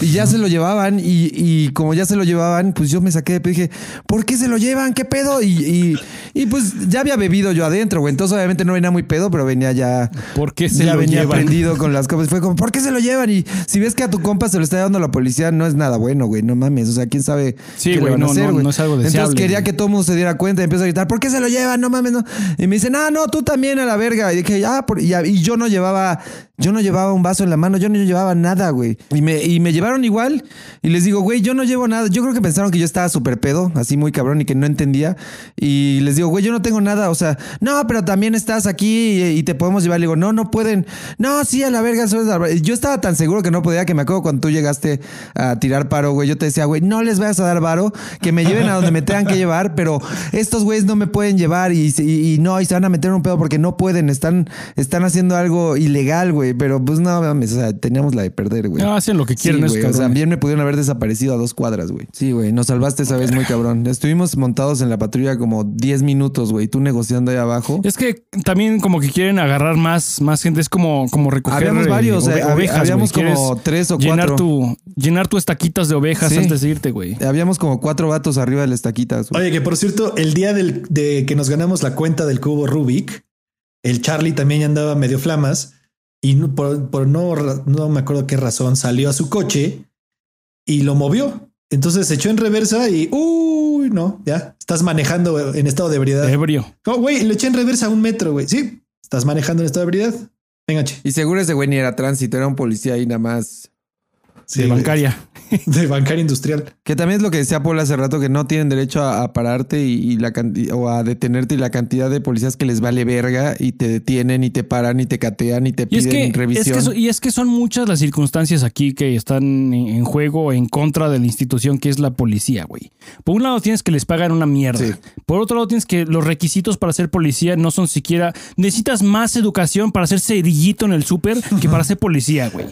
Y ya se lo llevaban. Y, y como ya se lo llevaban, pues yo me saqué de pedo y dije, ¿por qué se lo llevan? ¿Qué pedo? Y, y, y, pues ya había bebido yo adentro, güey. Entonces obviamente no venía muy pedo, pero venía ya. ¿Por qué se ya lo venía llevan? prendido con las copas. Fue como, ¿por qué se lo llevan? Y si ves que a tu compa se lo está llevando la policía, no es nada bueno, güey. No mames. O sea, quién sabe Sí, qué le güey, a no, hacer, no, güey. no es algo Entonces deseable, quería güey. que todo el mundo se diera cuenta y empezó a gritar, ¿por qué se lo llevan? No mames, no. Y me dicen, ah, no, tú también a la verga. Y dije, ah, por- y, y yo no llevaba, yo no llevaba un vaso en la mano, yo no llevaba nada, güey. Y me, y me llevaron igual. Y les digo, güey, yo no llevo nada. Yo creo que pensaron que yo estaba súper pedo, así muy cabrón y que no entendía. Y les digo, güey, yo no tengo nada. O sea, no, pero también estás aquí y, te podemos llevar. Le digo, no, no pueden. No, sí, a la verga. eso es la ver-". Yo estaba tan seguro que no podía que me acuerdo cuando tú llegaste a tirar paro, güey. Yo te decía, güey, no les vayas a dar varo, que me lleven a donde me tengan que llevar, pero estos güeyes no me pueden llevar y, y- y no, y se van a meter un pedo porque no pueden. Están, están haciendo algo ilegal, güey. Pero pues no mames, o sea, teníamos la de perder, güey. No, hacen lo que Sí, quieren esos güey, o sea, bien me pudieron haber desaparecido a dos cuadras, güey. Sí, güey, nos salvaste esa vez muy cabrón. Estuvimos montados en la patrulla como 10 minutos, güey, tú negociando ahí abajo. Es que también como que quieren agarrar más, más gente. Es como, como recoger Habíamos eh, varios, ove- eh, ovejas. habíamos güey. como tres o llenar cuatro. Tu, llenar tu estaquitas de ovejas Sí. antes de irte, güey. Habíamos como cuatro vatos arriba de las taquitas. güey. Oye, que por cierto, el día del, de que nos ganamos la cuenta del cubo Rubik, el Charlie también ya andaba medio flamas y por, por no, no me acuerdo qué razón salió a su coche y lo movió. Entonces se echó en reversa y uy, no, ya estás manejando en estado de ebriedad. Ebrio. Oh, güey, lo eché en reversa a un metro, güey. Sí, estás manejando en estado de ebriedad. Venga, che. Y seguro ese güey ni era tránsito, era un policía ahí nada más. Sí, de bancaria. de bancaria industrial. Que también es lo que decía Paul hace rato, que no tienen derecho a, a pararte y, y la o a detenerte y la cantidad de policías que les vale verga y te detienen y te paran y te catean y te Y es, piden es, revisión. que, so- y es que son muchas las circunstancias aquí que están en, en juego en contra de la institución que es la policía, güey. Por un lado tienes que les pagan una mierda. Sí. Por otro lado tienes que los requisitos para ser policía no son siquiera... Necesitas más educación para ser cerillito en el súper que para ser policía, güey.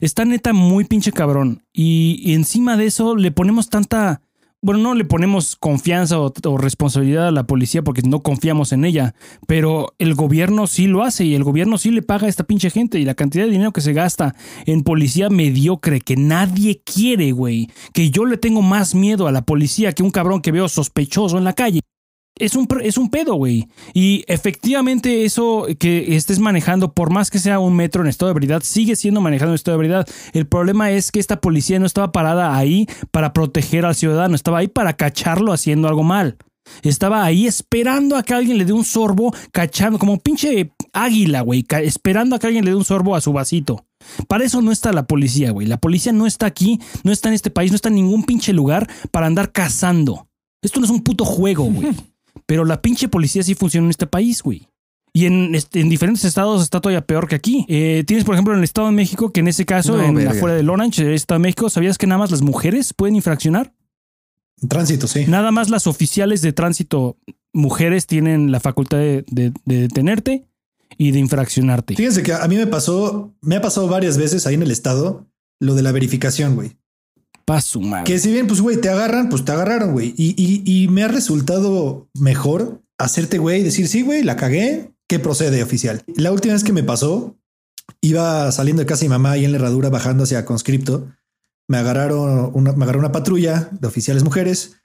Está neta muy pinche cabrón. Y, encima de eso le ponemos tanta... Bueno, no le ponemos confianza o, o responsabilidad a la policía porque no confiamos en ella, pero el gobierno sí lo hace y el gobierno sí le paga a esta pinche gente y la cantidad de dinero que se gasta en policía mediocre que nadie quiere, güey. Que yo le tengo más miedo a la policía que un cabrón que veo sospechoso en la calle. Es un, es un pedo, güey. Y efectivamente eso que estés manejando, por más que sea un metro en estado de ebriedad, sigue siendo manejado en estado de ebriedad. El problema es que esta policía no estaba parada ahí para proteger al ciudadano, estaba ahí para cacharlo haciendo algo mal. Estaba ahí esperando a que alguien le dé un sorbo, cachando, como pinche águila, güey, esperando a que alguien le dé un sorbo a su vasito. Para eso no está la policía, güey. La policía no está aquí, no está en este país, no está en ningún pinche lugar para andar cazando. Esto no es un puto juego, güey. Pero la pinche policía sí funciona en este país, güey. Y en, este- en diferentes estados está todavía peor que aquí. Eh, tienes, por ejemplo, en el Estado de México, que en ese caso, No, en verga. afuera del Orange, el Estado de México, ¿sabías que nada más las mujeres pueden infraccionar? Tránsito, sí. Nada más las oficiales de tránsito mujeres tienen la facultad de, de- de detenerte y de infraccionarte. Fíjense que a mí me pasó, me ha pasado varias veces ahí en el estado lo de la verificación, güey. Que si bien, pues, güey, te agarran, pues te agarraron, güey. Y, y, me ha resultado mejor hacerte, güey, decir, sí, güey, la cagué. ¿Qué procede, oficial? La última vez que me pasó, iba saliendo de casa de mi mamá y en la herradura bajando hacia conscripto. Me agarraron una, me agarró una patrulla de oficiales mujeres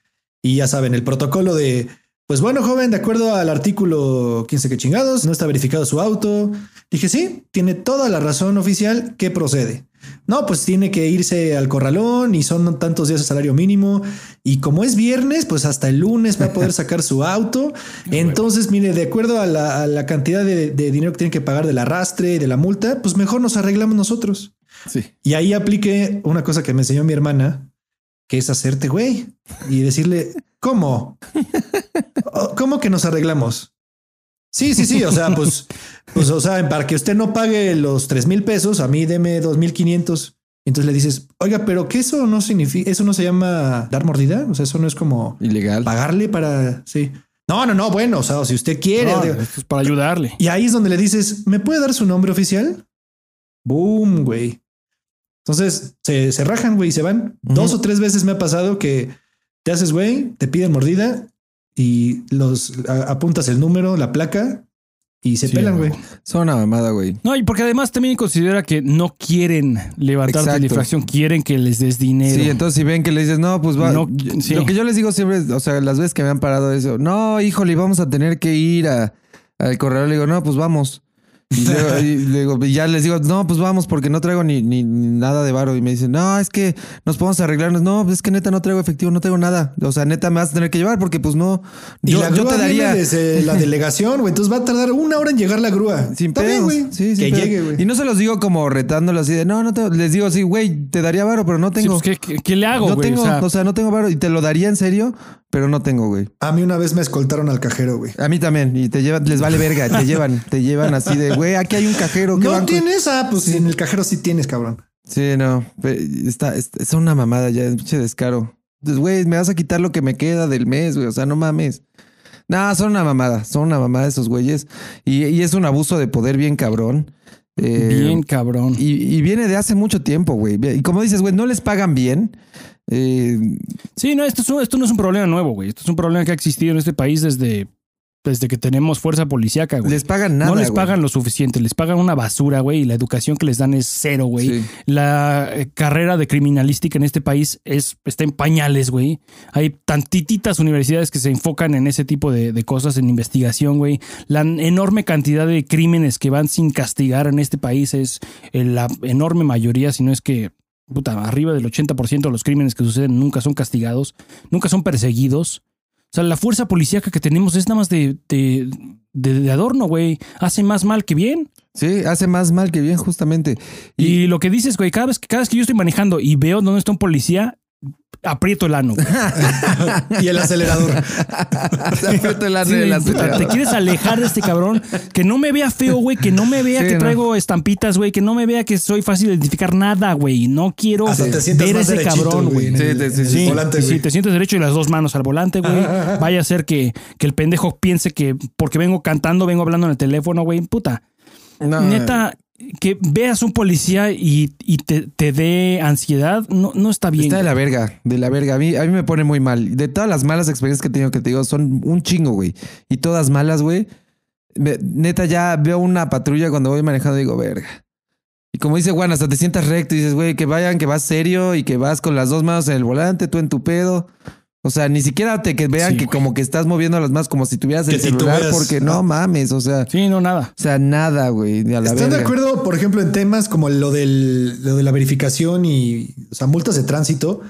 y ya saben, el protocolo de, pues bueno, joven, de acuerdo al artículo 15 que chingados, no está verificado su auto. Dije, sí, tiene toda la razón oficial. ¿Qué procede? No, pues tiene que irse al corralón y son tantos días de salario mínimo. Y como es viernes, pues hasta el lunes va a poder sacar su auto. Entonces, mire, de acuerdo a la, a la cantidad de, de dinero que tiene que pagar del arrastre y de la multa, pues mejor nos arreglamos nosotros. Sí. Y ahí apliqué una cosa que me enseñó mi hermana, que es hacerte güey y decirle, ¿cómo? ¿Cómo que nos arreglamos? Sí, sí, sí. O sea, pues, pues, o sea, para que usted no pague los tres mil pesos, a mí deme dos mil quinientos. Entonces le dices, oiga, pero que eso no significa, eso no se llama dar mordida. O sea, eso no es como Ilegal. pagarle para, sí. No, no, no. Bueno, o sea, si usted quiere. No, digo, esto es para ayudarle. y ahí es donde le dices, ¿me puede dar su nombre oficial? Boom, güey. Entonces se, se rajan, güey, y se van. Dos o tres veces me ha pasado que te haces, güey, te piden mordida y los a- apuntas el número, la placa y se Sí, pelan, güey. Son una mamada, güey. No, y porque además también considera que no quieren levantarte la infracción, quieren que les des dinero. Sí, entonces si ven que le dices, no, pues va. No, yo- sí. Lo que yo les digo siempre, es, o sea, las veces que me han parado eso, no, híjole, vamos a tener que ir a, al correo. Le digo, no, pues vamos. Y, luego- y le digo, y ya les digo, no, pues vamos, porque no traigo ni, ni, ni nada de varo. Y me dicen, no, es que nos podemos arreglarnos. No, pues es que neta no traigo efectivo, no traigo nada. O sea, neta me vas a tener que llevar porque pues no. Y Yo, la yo grúa te daría. viene desde la delegación, güey. Entonces va a tardar una hora en llegar la grúa. Sin pedos. güey. Sí, sin que pedos. llegue, güey. Y no se los digo como retándolo así de, no, no te, les digo así, güey, te daría varo, pero no Sí, tengo. pues, ¿qué, qué- qué le hago, no güey? tengo, O sea, no tengo varo y te lo daría en serio, pero no tengo, güey. A mí una vez me escoltaron al cajero, güey. A mí también, y te llevan, les vale verga, te llevan, te llevan así de, güey, aquí hay un cajero, ¿qué ¿No banco? tienes? Ah, pues en el cajero sí tienes, cabrón. Sí, no, pe- está, es una mamada ya, es pinche descaro. Entonces, güey, me vas a quitar lo que me queda del mes, güey, o sea, no mames. No, son una mamada, son una mamada esos güeyes. Y, y es un abuso de poder bien cabrón. Eh, bien cabrón. Y, y viene de hace mucho tiempo, güey. Y como dices, güey, no les pagan bien. Eh, Sí, no, esto, es un- esto no es un problema nuevo, güey. Esto es un problema que ha existido en este país desde, desde que tenemos fuerza policíaca, güey. les pagan nada. no les güey. pagan lo suficiente, les pagan una basura, güey, y la educación que les dan es cero, güey. Sí. La eh, carrera de criminalística en este país es, está en pañales, güey. Hay tantititas universidades que se enfocan en ese tipo de, de cosas, en investigación, güey. La enorme cantidad de crímenes que van sin castigar en este país es eh, la enorme mayoría, si no es que, puta, arriba del 80% de los crímenes que suceden nunca son castigados, nunca son perseguidos. O sea, la fuerza policíaca que tenemos es nada más de, de, de- de adorno, güey. Hace más mal que bien. Sí, hace más mal que bien, justamente. Y, lo que dices, güey, cada vez, que- cada vez que yo estoy manejando y veo dónde está un policía, aprieto el ano. güey. y el acelerador. Se aprieta el ano Sí, acelerador. te quieres alejar de este cabrón, que no me vea feo, güey, que no me vea Sí, que no. traigo estampitas, güey, que no me vea que soy fácil de identificar nada, güey. No quiero Hasta te ver ese cabrón, güey. Sí, el- sí, el sí. volante, Sí, güey. te sientes derecho y las dos manos al volante, güey. Vaya a ser que, que el pendejo piense que porque vengo cantando, vengo hablando en el teléfono, güey. Puta. No, Neta, que veas un policía y, y te, te dé ansiedad, no, no está bien. Está de la verga, de la verga. A mí, a mí me pone muy mal. De todas las malas experiencias que he tenido, que te digo, son un chingo, güey. Y todas malas, güey. Neta, ya veo una patrulla cuando voy manejando y digo, verga. Y como dice Juan, hasta te sientas recto y dices, güey, que vayan, que vas serio y que vas con las dos manos en el volante, tú en tu pedo. O sea, ni siquiera te que vean Sí, que güey. como que estás moviendo las manos como si tuvieras Que el celular, titubeas. porque no mames, o sea, Sí, no, nada. o sea, nada, güey, ¿Están de acuerdo, por ejemplo, en temas como lo, del, lo de la verificación y, o sea, multas de tránsito?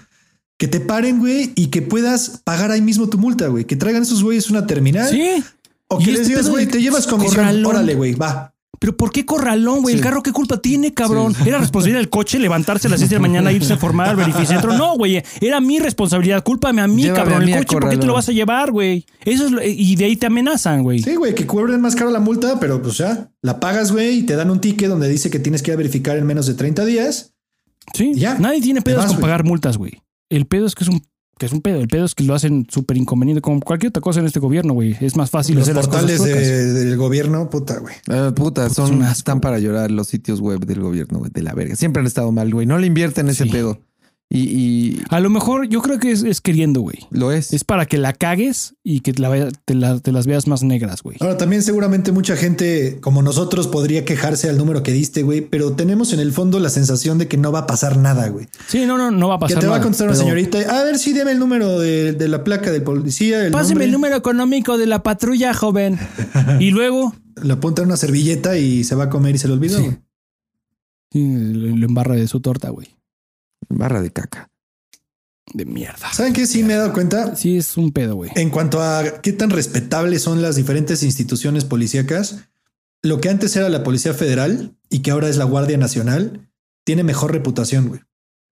Que te paren, güey, y que puedas pagar ahí mismo tu multa, güey. Que traigan esos güeyes una terminal. Sí. O que les digas, güey, te llevas comisión. corralón. Órale, güey, va. Pero ¿por qué corralón, güey? Sí. ¿El carro qué culpa tiene, cabrón? ¿Era responsabilidad del coche levantarse a las 6 de la mañana, irse a formar al verificentro? No, güey. Era mi responsabilidad. Cúlpame a mí, Llévame cabrón. a mí El coche, ¿por qué te lo vas a llevar, güey? Eso es lo- y de ahí te amenazan, güey. Sí, güey, que cubren más caro la multa, pero pues ya, la pagas, güey, y te dan un ticket donde dice que tienes que ir a verificar en menos de 30 días. Sí. Ya. Nadie tiene pedos vas, con pagar multas, güey. El pedo es que es un que es un pedo. El pedo es que lo hacen súper inconveniente, como cualquier otra cosa en este gobierno, güey. Es más fácil Los hacer las cosas portales chuecas. de- del gobierno, puta, güey. Ah, puta, son, están para llorar los sitios web del gobierno, güey, de la verga. Siempre han estado mal, güey. No le invierten ese Sí. pedo. Y, y A lo mejor yo creo que es, es queriendo, güey. lo es. Es para que la cagues y que te, la vea- te la- te las veas más negras, güey. Ahora, también seguramente mucha gente como nosotros podría quejarse al número que diste, güey, pero tenemos en el fondo la sensación de que no va a pasar nada, güey. Sí, no, no, no va a Que pasar te va a nada, contestar una pero señorita, a ver si deme el número de, de la placa del policía. El Páseme nombre". el número económico de la patrulla, joven. y luego Le apunta en una servilleta y se va a comer y se le olvidó. Sí. güey. sí, lo lo embarra de su torta, güey. Barra de caca. De mierda. ¿Saben qué? Sí me he dado cuenta. Sí, es un pedo, güey. En cuanto a qué tan respetables son las diferentes instituciones policíacas, lo que antes era la Policía Federal y que ahora es la Guardia Nacional, tiene mejor reputación, güey.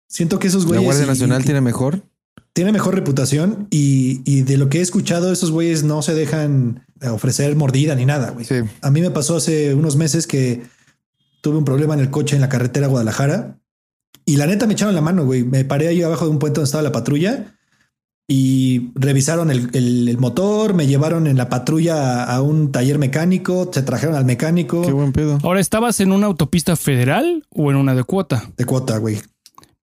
Siento que esos La güeyes... Guardia y- Nacional y- tiene mejor. tiene mejor reputación y, y de lo que he escuchado, esos güeyes no se dejan ofrecer mordida ni nada, güey. Sí. A mí me pasó hace unos meses que tuve un problema en el coche en la carretera Guadalajara y la neta me echaron la mano, güey. Me paré ahí abajo de un puente donde estaba la patrulla y revisaron el, el- el motor, me llevaron en la patrulla a, a un taller mecánico, se trajeron al mecánico Qué buen pedo. Ahora, ¿estabas en una autopista federal o en una de cuota? de cuota, güey.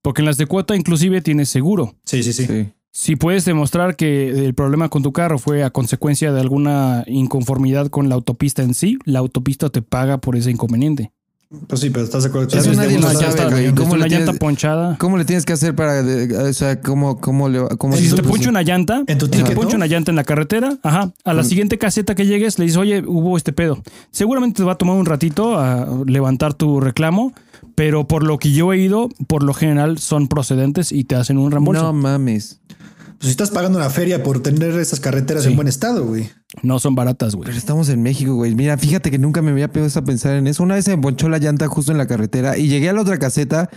Porque en las de cuota inclusive tienes seguro. Sí, sí, sí. Sí. Si puedes demostrar que el problema con tu carro fue a consecuencia de alguna inconformidad con la autopista en sí, la autopista te paga por ese inconveniente. Pues sí, pero estás de acuerdo. Eso vez nadie lo sabe. ¿Cómo ¿Cómo le una llanta tienes- ponchada? ¿Cómo le tienes que hacer para, de- o sea, cómo, cómo le, cómo Si te poncha una llanta, en tu si te ticket, poncha ¿no? una llanta en la carretera, ajá, a la siguiente caseta que llegues le dices, oye, hubo este pedo. Seguramente te va a tomar un ratito a levantar tu reclamo, pero por lo que yo he ido, por lo general son procedentes y te hacen un reembolso. No mames. Pues si estás pagando una feria por tener esas carreteras Sí. en buen estado, güey. No son baratas, güey. Pero estamos en México, güey. Mira, fíjate que nunca me había puesto a pensar en eso. Una vez se me ponchó la llanta justo en la carretera y llegué a la otra caseta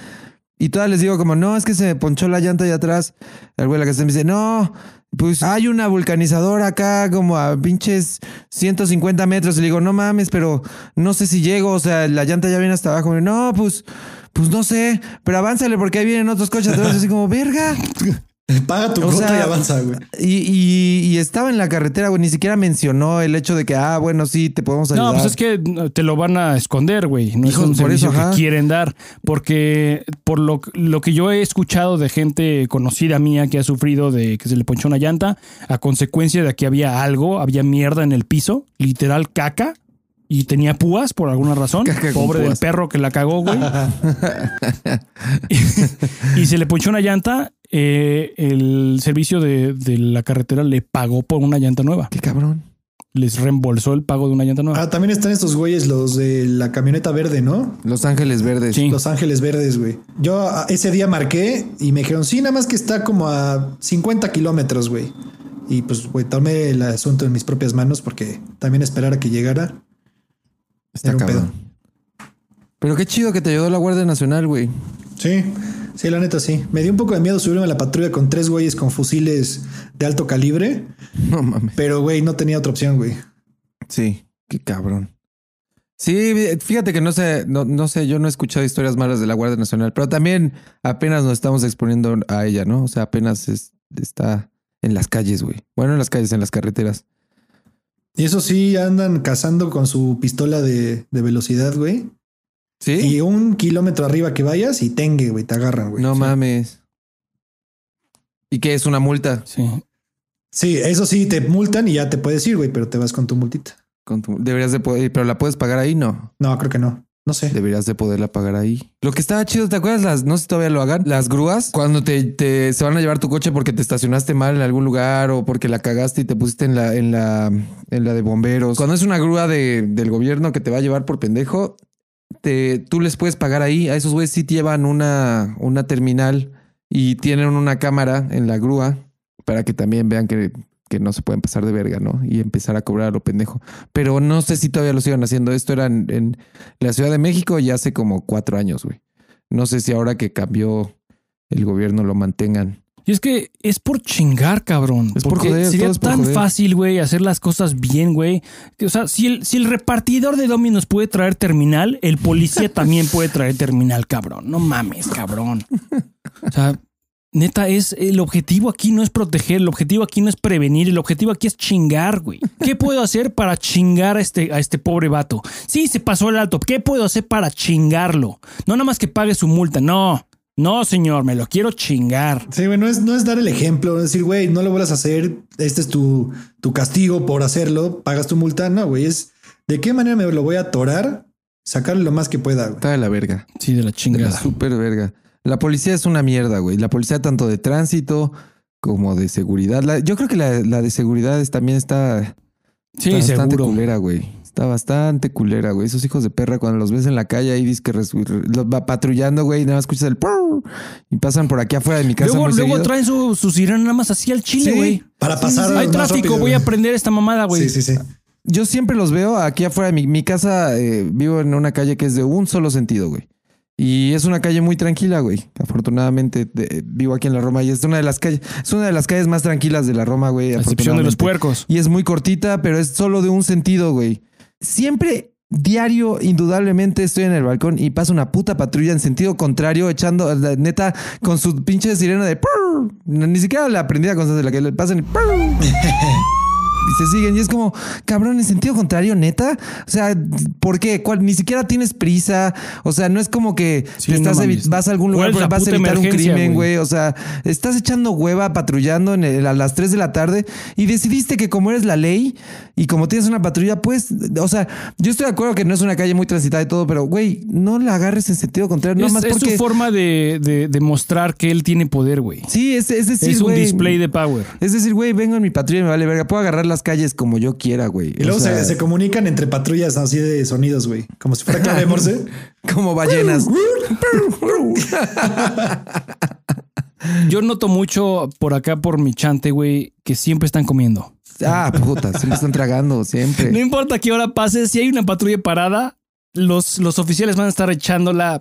y todas les digo como, no, es que se me ponchó la llanta allá atrás. El güey de la caseta me dice, no, pues hay una vulcanizadora acá como a pinches 150 metros. Y le digo, no mames, pero no sé si llego. O sea, la llanta ya viene hasta abajo. Y, no, pues, pues no sé, pero avánzale porque ahí vienen otros coches atrás. Así como, verga. Paga tu O cuota sea, y avanza, güey. Y, y- y estaba en la carretera, güey. Ni siquiera mencionó el hecho de que, ah, bueno, sí, te podemos ayudar. No, pues es que te lo van a esconder, güey. No Hijos, es un por servicio eso, ajá. que quieren dar. Porque por lo, lo que yo he escuchado de gente conocida mía que ha sufrido de que se le ponchó una llanta, a consecuencia de que había algo, había mierda en el piso, literal caca, y tenía púas por alguna razón. Caca Pobre del perro que la cagó, güey. y, y se le ponchó una llanta, eh, el servicio de, de la carretera le pagó por una llanta nueva. Qué cabrón. Les reembolsó el pago de una llanta nueva. Ah, también están estos güeyes, los de la camioneta verde, ¿no? Los Ángeles Verdes. Sí. Los Ángeles Verdes, güey. Yo ah, ese día marqué y me dijeron, sí, nada más que está como a 50 kilómetros, güey. Y pues, güey, tomé el asunto en mis propias manos porque también esperar a que llegara. Está Era un cabrón. pedo. Pero qué chido que te ayudó la Guardia Nacional, güey. Sí, sí, la neta sí. Me dio un poco de miedo subirme a la patrulla con tres güeyes con fusiles de alto calibre, No mames. pero güey, no tenía otra opción, güey. Sí, qué cabrón. Sí, fíjate que no sé, no, no sé, yo no he escuchado historias malas de la Guardia Nacional, pero también apenas nos estamos exponiendo a ella, ¿no? O sea, apenas es- está en las calles, güey. Bueno, en las calles, en las carreteras. Y eso sí, andan cazando con su pistola de, de velocidad, güey. ¿Sí? Y un kilómetro arriba que vayas y tengue, güey, te agarran, güey. no Sí. mames. ¿Y qué es una multa? Sí. Sí, eso sí, te multan y ya te puedes ir, güey, pero te vas con tu multita. Con tu- Deberías de poder, pero la puedes pagar ahí, no. No, creo que no. No sé. Deberías de poderla pagar ahí. Lo que estaba chido, ¿te acuerdas? Las, no sé si todavía lo hagan. Las grúas, cuando te, te- se van a llevar tu coche porque te estacionaste mal en algún lugar o porque la cagaste y te pusiste en la, en la, en la de bomberos. Cuando es una grúa de, del gobierno que te va a llevar por pendejo, te, tú les puedes pagar ahí. A esos güeyes sí llevan una, una terminal y tienen una cámara en la grúa para que también vean que, que no se pueden pasar de verga, ¿no? Y empezar a cobrar a lo pendejo. Pero no sé si todavía lo sigan haciendo. Esto era en, en la Ciudad de México ya hace como cuatro años, güey. No sé si ahora que cambió el gobierno lo mantengan. Y es que es por chingar, cabrón. Es por Porque joder, sería es por tan joder. fácil, güey, hacer las cosas bien, güey. O sea, si el, si el repartidor de Dominos puede traer terminal, el policía también puede traer terminal, cabrón. No mames, cabrón. O sea, neta, es el objetivo aquí no es proteger, el objetivo aquí no es prevenir, el objetivo aquí es chingar, güey. ¿Qué puedo hacer para chingar a este, a este pobre vato? Sí, se pasó el alto. ¿Qué puedo hacer para chingarlo? No nada más que pague su multa, no. No, señor, me lo quiero chingar. Sí, güey, no es, no es dar el ejemplo, es decir, güey, no lo vuelvas a hacer, este es tu, tu castigo por hacerlo, pagas tu multa. No, güey, es de qué manera me lo voy a atorar, sacarle lo más que pueda, güey. Está de la verga. Sí, de la De la chingada. super verga. La policía es una mierda, güey. La policía tanto de tránsito como de seguridad. La- yo creo que la, la de seguridad es- también está, Sí, está bastante seguro. culera, güey. Está bastante culera, güey. Esos hijos de perra, cuando los ves en la calle ahí, dices que res- los va patrullando, güey, y nada más escuchas el purr, y pasan por aquí afuera de mi casa. Luego, muy luego seguido. traen su, su sirena nada más así al chile, Sí. güey. Para pasar sí, sí. Hay más tráfico, rápido, voy a güey. prender esta mamada, güey. Sí, sí, sí. Yo siempre los veo aquí afuera de mi, mi casa. eh, vivo en una calle que es de un solo sentido, güey. Y es una calle muy tranquila, güey. Afortunadamente de- vivo aquí en la Roma y es una de las calles, es una de las calles más tranquilas de la Roma, güey. A excepción de los puercos. Y es muy cortita, pero es solo de un sentido, güey. Siempre, diario, indudablemente estoy en el balcón y pasa una puta patrulla en sentido contrario, echando, la neta, con su pinche sirena de... Ni siquiera la aprendida con de la que le pasan y... Y se siguen y es como, cabrón, en sentido contrario, neta. O sea, ¿por qué? ¿Cuál? Ni siquiera tienes prisa. O sea, no es como que Sí, te estás no mames. vas a algún ¿Cuál lugar es vas a evitar un crimen, güey? O sea, estás echando hueva patrullando en el- a las 3 de la tarde y decidiste que como eres la ley y como tienes una patrulla, pues, o sea, yo estoy de acuerdo que no es una calle muy transitada y todo, pero güey, no la agarres en sentido contrario, no es más es porque su forma de, de, de mostrar que él tiene poder, güey. sí, es, es decir, Es un display de power. Es decir, güey, vengo en mi patrulla y me vale verga, puedo agarrar las calles como yo quiera, güey. Y luego O sea, se, se comunican entre patrullas así de sonidos, güey. Como si fuera clave Morse. como ballenas. Yo noto mucho por acá, por mi chante, güey, que siempre están comiendo. ah, puta, siempre están tragando, No siempre. importa qué hora pase, si hay una patrulla parada, los, los oficiales van a estar echándola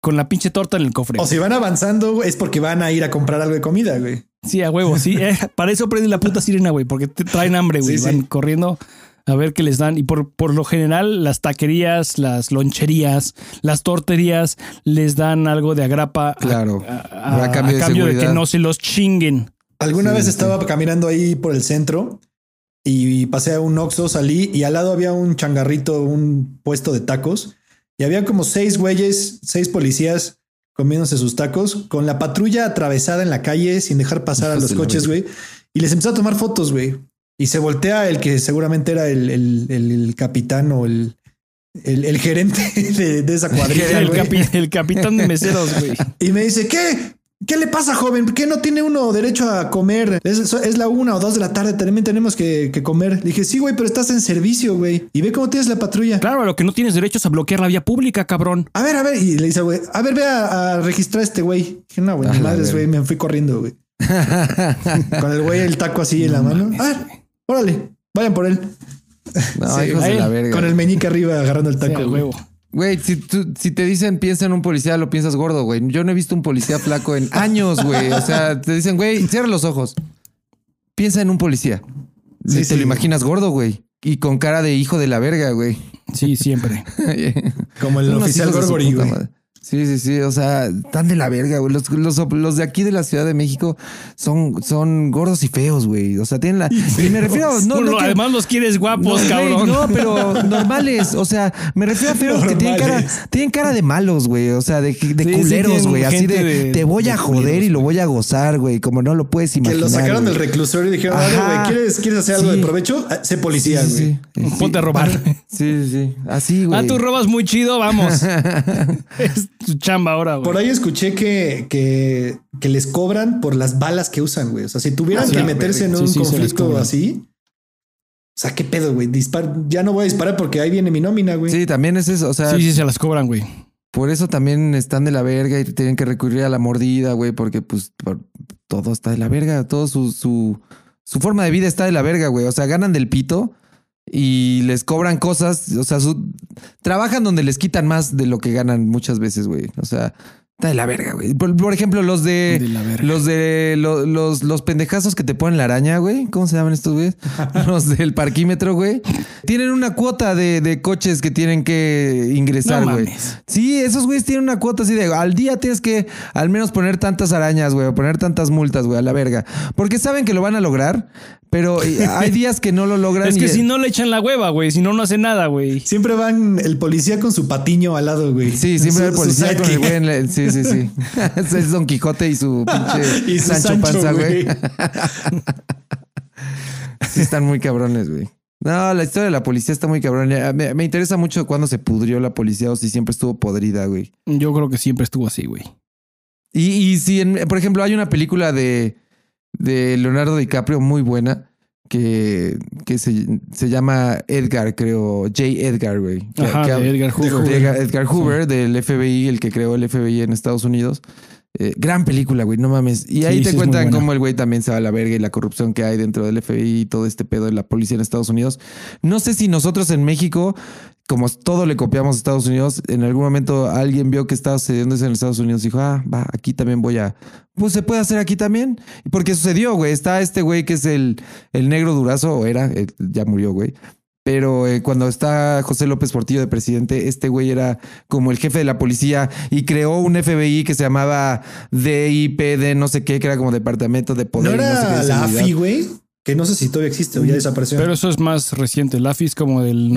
con la pinche torta en el cofre. O si van avanzando, es porque van a ir a comprar algo de comida, güey. Sí, a huevo, sí. Eh, para eso prende la puta sirena, güey, porque te traen hambre, güey. Sí, Van sí. corriendo a ver qué les dan. Y por, por lo general, las taquerías, las loncherías, las torterías les dan algo de agrapa a- Claro. a, a- cambio a de cambio de, seguridad. que no se los chinguen. Alguna Sí, vez sí. estaba caminando ahí por el centro y pasé a un Oxxo, salí y al lado había un changarrito, un puesto de tacos y había como seis güeyes, seis policías comiéndose sus tacos con la patrulla atravesada en la calle sin dejar pasar a los coches, güey. Y les empezó a tomar fotos, güey. Y se voltea el que seguramente era el, el- el- capitán o el, el, el gerente de, de esa cuadrilla. El, capi- el capitán de meseros, güey. Y me dice, ¿qué? ¿Qué le pasa, joven? ¿Por qué no tiene uno derecho a comer? Es, es la una o dos de la tarde, también tenemos que, que comer. Le dije, sí, güey, pero estás en servicio, güey. Y ve cómo tienes la patrulla. Claro, a lo que no tienes derecho es a bloquear la vía pública, cabrón. A ver, a ver. Y le dice, güey, a ver, ve a, a registrar a este güey. Dije, no, güey, madres, güey. Me fui corriendo, güey. Con el güey, el taco así en la mano. A ver, órale, vayan por él. No, Sí, hijos de la verga. Con el meñique arriba agarrando el Sí, taco, huevo. Güey, si, tú- si te dicen piensa en un policía, lo piensas gordo, güey. Yo no he visto un policía flaco en años, güey. O sea, te dicen, güey, cierra los ojos. Piensa en un policía. Sí, te sí. lo imaginas gordo, güey. Y con cara de hijo de la verga, güey. Sí, siempre. Como el Son oficial puta güey. Sí, sí, sí. O sea, están de la verga, güey. Los, los, los de aquí de la Ciudad de México son, son gordos y feos, güey. O sea, tienen la. Y me refiero. No, no lo- que- Además los quieres guapos, no, cabrón. no, pero normales. O sea, me refiero a feos que tienen cara, tienen cara de malos, güey. O sea, de, de Sí, culeros, güey. Así de, de- te voy a joder culeros, y lo voy a gozar, güey. Como no lo puedes Que imaginar. lo sacaron güey. del reclusorio y dijeron, "Oye, Ajá. güey, ¿quieres, ¿quieres hacer algo Sí. de provecho? Ah, Sé policía, Sí, sí, güey. sí. Ponte a robar. Sí, sí, sí. Así, güey. Ah, tú robas muy chido, vamos. chamba ahora, güey. Por ahí escuché que, que, que les cobran por las balas que usan, güey. O sea, si tuvieran Ah, que meterse en sí, un sí, conflicto así, o sea, ¿qué pedo, güey? Dispar ya no voy a disparar porque ahí viene mi nómina, güey. Sí, también es eso. O sea, Sí, sí, se las cobran, güey. Por eso también están de la verga y tienen que recurrir a la mordida, güey, porque pues por- todo está de la verga, todo su, su, su forma de vida está de la verga, güey. O sea, ganan del pito y les cobran cosas, o sea, su, trabajan donde les quitan más de lo que ganan muchas veces, güey. O sea, está de la verga, güey. Por, por ejemplo, los de... De la verga. Los de lo- los, los pendejazos que te ponen la araña, güey. ¿Cómo se llaman estos güeyes? los del parquímetro, güey. Tienen una cuota de, de coches que tienen que ingresar, No güey. mames. Sí, esos güeyes tienen una cuota así de al día tienes que al menos poner tantas arañas, güey, o poner tantas multas, güey, a la verga. Porque saben que lo van a lograr, pero eh, hay días que no lo logran. Es y- que si no le echan la hueva, güey. Si no, no hace nada, güey. Siempre van el policía con su patiño al lado, güey. Sí, siempre Su- el policía con el güey en la- Sí, sí, sí. es Don Quijote y su pinche Y su Sancho, Sancho, Panza, güey. Sí, están muy cabrones, güey. No, la historia de la policía está muy cabrón. Ya, Me, me interesa mucho cuándo se pudrió la policía o si siempre estuvo podrida, güey. Yo creo que siempre estuvo así, güey. Y, y si, en- por ejemplo, hay una película de, de Leonardo DiCaprio muy buena que, que se, se llama Edgar, creo, J. Edgar, güey. Que- Ajá, que de habla- Edgar Hoover. de Edgar, Edgar Hoover, del FBI, el que creó el FBI en Estados Unidos. Eh, gran película, güey, no mames. Y ahí Sí, te sí, cuentan cómo el güey también se va a la verga y la corrupción que hay dentro del FBI y todo este pedo de la policía en Estados Unidos. No sé si nosotros en México, como todo le copiamos a Estados Unidos, en algún momento alguien vio que estaba sucediendo eso en Estados Unidos y dijo, ah, va, aquí también voy a. Pues se puede hacer aquí también. Porque sucedió, güey. Está este güey que es el, el negro durazo, o era, eh, ya murió, güey. Pero eh, cuando está José López Portillo de presidente, este güey era como el jefe de la policía y creó un FBI que se llamaba DIPD, no sé qué, que era como Departamento de ¿No Poder. y era no sé qué de la. AFI, güey? Que no sé si todavía existe o ya desapareció. Pero eso es más reciente. La AFI es como del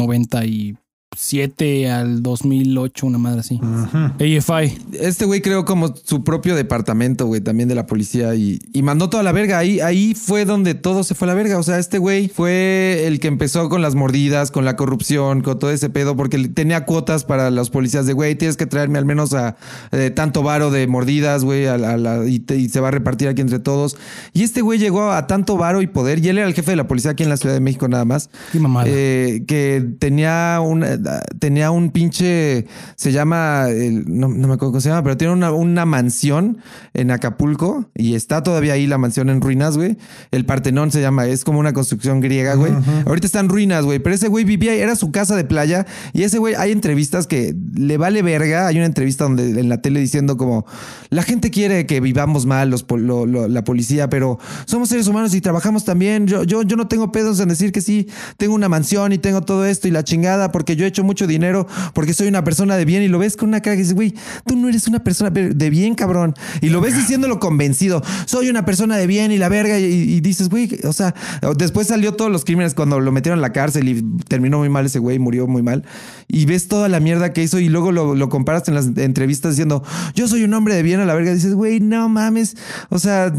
97 al 2008, una madre así. Ujú. AFI. Este güey creó como su propio departamento, güey, también de la policía y, y mandó toda la verga. Ahí, ahí fue donde todo se fue a la verga. O sea, este güey fue el que empezó con las mordidas, con la corrupción, con todo ese pedo, porque tenía cuotas para los policías de, güey, tienes que traerme al menos a eh, tanto varo de mordidas, güey, a la- a la- y, te- y se va a repartir aquí entre todos. Y este güey llegó a tanto varo y poder, y él era el jefe de la policía aquí en la Ciudad de México nada más. Qué mamada. Eh, que tenía una, tenía un pinche, se llama, no, no me acuerdo cómo se llama, pero tiene una, una mansión en Acapulco y está todavía ahí la mansión en ruinas, güey. El Partenón se llama, es como una construcción griega, güey. Ahorita está en ruinas, güey, pero ese güey vivía, era su casa de playa y ese güey, hay entrevistas que le vale verga. Hay una entrevista donde en la tele diciendo como, la gente quiere que vivamos mal, los, pol- lo- lo- la policía, pero somos seres humanos y trabajamos también. Yo, yo, yo no tengo pedos en decir que sí, tengo una mansión y tengo todo esto y la chingada porque yo he hecho mucho dinero, porque soy una persona de bien y lo ves con una cara que dices, güey, tú no eres una persona de bien, cabrón. Y lo ves diciéndolo convencido, soy una persona de bien y la verga y, y dices, güey, o sea, después salió todos los crímenes cuando lo metieron a la cárcel y terminó muy mal ese güey, murió muy mal. Y ves toda la mierda que hizo y luego lo, lo comparas en las entrevistas diciendo, yo soy un hombre de bien a la verga. Dices, güey, no mames. O sea,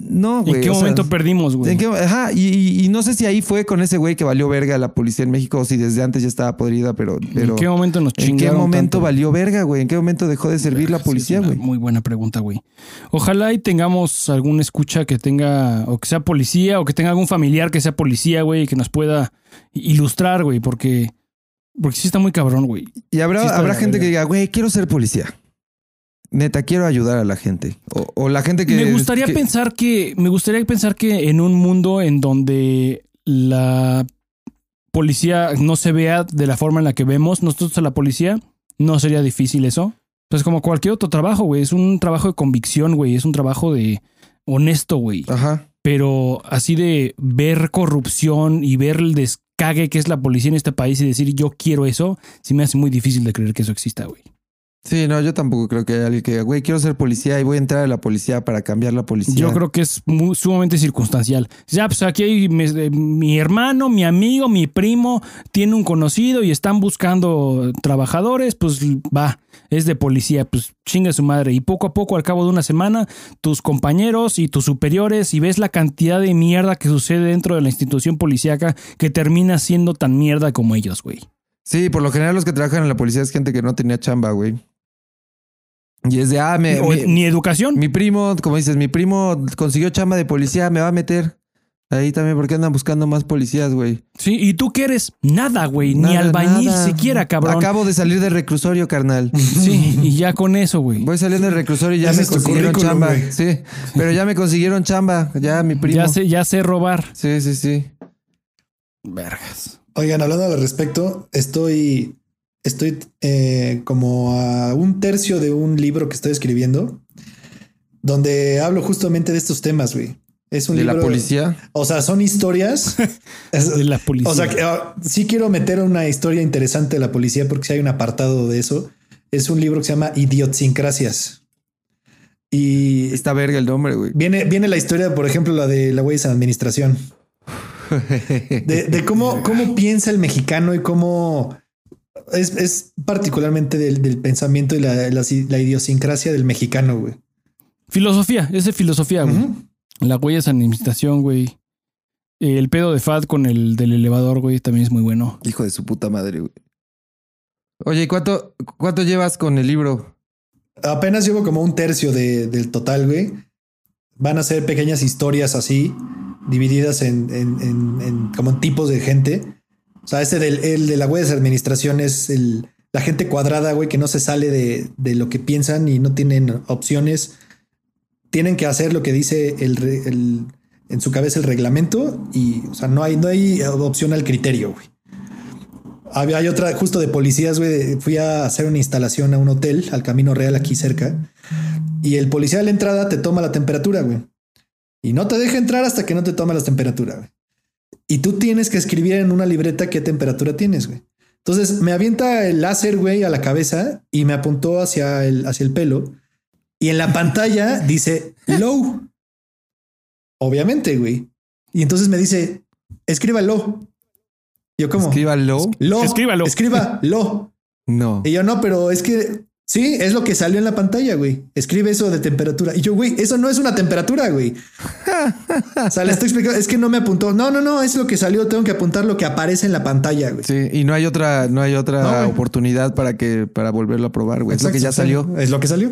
no, güey. ¿En qué sea, momento perdimos, güey? ¿en ajá, y, y- y no sé si ahí fue con ese güey que valió verga la policía en México o si desde antes ya estaba podrida, pero. pero ¿En qué momento nos ¿En chingaron qué momento tanto? valió verga, güey? ¿En qué momento dejó de servir la policía, güey? Muy buena pregunta, güey. Ojalá y tengamos algún escucha que tenga, o que sea policía, o que tenga algún familiar que sea policía, güey, y que nos pueda ilustrar, güey, porque, porque sí está muy cabrón, güey. Y habrá, Sí habrá gente que diga, güey, quiero ser policía. Neta, quiero ayudar a la gente. O, o la gente que. me gustaría que- pensar que, me gustaría pensar que en un mundo en donde la policía no se vea de la forma en la que vemos nosotros a la policía, no sería difícil eso. Pues como cualquier otro trabajo, güey. Es un trabajo de convicción, güey. Es un trabajo de honesto, güey. Ajá. Pero así de ver corrupción y ver el descague que es la policía en este país y decir yo quiero eso, sí me hace muy difícil de creer que eso exista, güey. Sí, no, yo tampoco creo que haya alguien que diga, güey, quiero ser policía y voy a entrar a la policía para cambiar la policía. Yo creo que es muy- sumamente circunstancial. Ya, pues aquí hay mi, eh, mi hermano, mi amigo, mi primo, tiene un conocido y están buscando trabajadores, pues va, es de policía, pues chinga su madre. Y poco a poco, al cabo de una semana, tus compañeros y tus superiores, y ves la cantidad de mierda que sucede dentro de la institución policíaca que termina siendo tan mierda como ellos, güey. Sí, por lo general los que trabajan en la policía es gente que no tenía chamba, güey. Y es de, ah, me, O- mi, ni educación. mi primo, como dices, mi primo consiguió chamba de policía, me va a meter. Ahí también, porque andan buscando más policías, güey. Sí, ¿y tú qué eres? Nada, güey, ni albañil nada. siquiera, cabrón. Acabo de salir del reclusorio, carnal. Sí, y ya con eso, güey. Voy saliendo del reclusorio y ya Ese me consiguieron chamba. Sí, pero ya me consiguieron chamba, ya mi primo. Ya sé, ya sé robar. Sí, sí, sí. Vergas. Oigan, hablando al respecto, estoy, estoy eh, como a un tercio de un libro que estoy escribiendo, donde hablo justamente de estos temas, güey. Es un De libro. la policía. O sea, son historias. De la policía. o sea, que, ah, sí quiero meter una historia interesante de la policía porque sí hay un apartado de eso. Es un libro que se llama Idiosincrasias. Y Está verga el nombre, güey. viene, viene la historia, por ejemplo, la de la güey administración. de, de cómo, cómo piensa el mexicano y cómo es, es particularmente del, del pensamiento y la, la- la idiosincrasia del mexicano, güey. Filosofía, es de filosofía, güey. La huella es administración, güey. El pedo de Fad con el del elevador, güey, también es muy bueno. Hijo de su puta madre, güey. Oye, ¿y cuánto, cuánto llevas con el libro? Apenas llevo como un tercio de- del total, güey. Van a ser pequeñas historias así, divididas en, en- en- en- como en tipos de gente. O sea, este del el de la huella de administración es el, la gente cuadrada, güey, que no se sale de, de lo que piensan y no tienen opciones. Tienen que hacer lo que dice el, el- en su cabeza el reglamento y, o sea, no hay, no hay opción al criterio, güey. Había hay otra justo de policías, güey. Fui a hacer una instalación a un hotel, al Camino Real aquí cerca. Y el policía de la entrada te toma la temperatura, güey. Y no te deja entrar hasta que no te toma la temperatura, güey. Y tú tienes que escribir en una libreta qué temperatura tienes, güey. Entonces me avienta el láser, güey, a la cabeza y me apuntó hacia el, hacia el pelo. Y en la pantalla dice low. Obviamente, güey. Y entonces me dice, escriba low. Yo como, Escríbalo. Lo. Escríbalo. Escriba lo. No. Y yo no, pero es que sí, es lo que salió en la pantalla, güey. Escribe eso de temperatura. Y yo, güey, eso no es una temperatura, güey. o sea, le estoy explicando. Es que no me apuntó. No, no, no, es lo que salió. Tengo que apuntar lo que aparece en la pantalla, güey. Sí, y no hay otra, no hay otra No, oportunidad para que, para volverlo a probar, güey. Es lo que ya salió. Es lo que salió.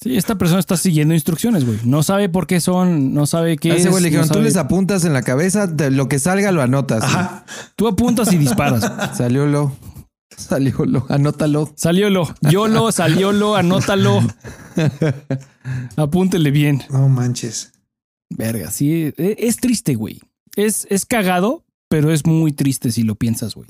Sí, esta persona está siguiendo instrucciones, güey. No sabe por qué son, no sabe qué A ese es. güey le dijeron, no tú sabe- les apuntas en la cabeza, de lo que salga lo anotas. Ajá. Tú apuntas y disparas. Salió lo. Salió lo. Anótalo. Saliólo. Yolo, saliólo, anótalo. Apúntele bien. No manches. Verga, sí. e- Es triste, güey. Es, es cagado, pero es muy triste si lo piensas, güey.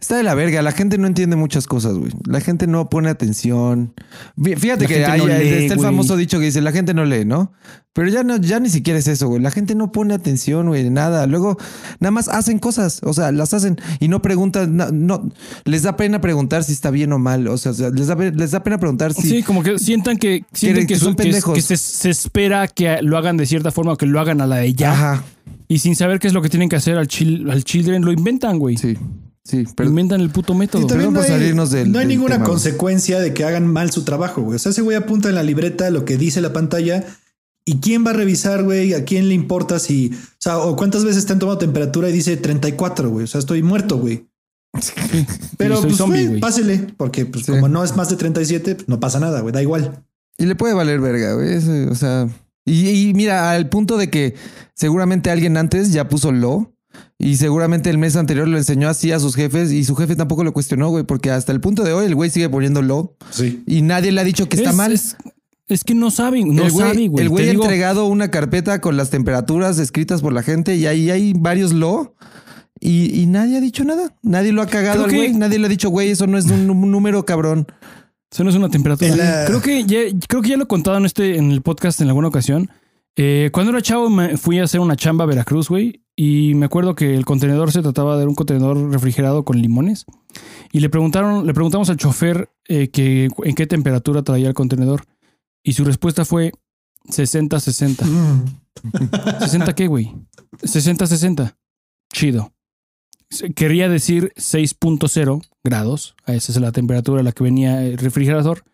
Está de la verga. La gente no entiende muchas cosas, güey. La gente no pone atención. Fí- Fíjate La que hay, no lee, está el famoso dicho que dice, la gente no lee, ¿no? Pero ya no, ya ni siquiera es eso, güey. La gente no pone atención, güey, nada. Luego, nada más hacen cosas. O sea, las hacen y no preguntan, no, no- les da pena preguntar si está bien o mal. O sea, les da, les da pena preguntar si. Sí, como que sientan que, sienten que que, son son, que, pendejos. que se, se espera que lo hagan de cierta forma o que lo hagan a la de ya. Ajá. Y sin saber qué es lo que tienen que hacer al, chil- al children, lo inventan, güey. Sí, sí. Pero Inventan el puto método. Y no por hay, salirnos del- no hay del ninguna tema, consecuencia de que hagan mal su trabajo, güey. O sea, ese güey apunta en la libreta lo que dice la pantalla. ¿Y quién va a revisar, güey? ¿A quién le importa si... O sea, o cuántas veces te han tomado temperatura y dice 34, güey? O sea, estoy muerto, güey. Pero soy pues, zombie, güey, pásele. Porque pues, Sí. como no es más de 37, pues, no pasa nada, güey. Da igual. Y le puede valer verga, güey. O sea. Y, y mira, al punto de que seguramente alguien antes ya puso lo. Y seguramente el mes anterior lo enseñó así a sus jefes y su jefe tampoco lo cuestionó, güey, porque hasta el punto de hoy el güey sigue poniendo lo Sí. y nadie le ha dicho que está Es- mal. Es, es que no saben, no el güey, saben, güey. el güey ha digo, entregado una carpeta con las temperaturas escritas por la gente y ahí hay varios lo Y, y nadie ha dicho nada. Nadie lo ha cagado Creo al que- güey. Nadie le ha dicho, güey, eso no es un nú- número cabrón. Eso no es una temperatura. La- Creo, que ya, creo que ya lo he contado en, este, en el podcast en alguna ocasión. Eh, cuando era chavo me fui a hacer una chamba a Veracruz, güey. Y me acuerdo que el contenedor se trataba de un contenedor refrigerado con limones. Y le preguntaron, le preguntamos al chofer eh, que en qué temperatura traía el contenedor. Y su respuesta fue 60-60. Mm. ¿60 qué, güey? 60-60. Chido. Quería decir 6.0 grados. Esa es la temperatura a la que venía el refrigerador.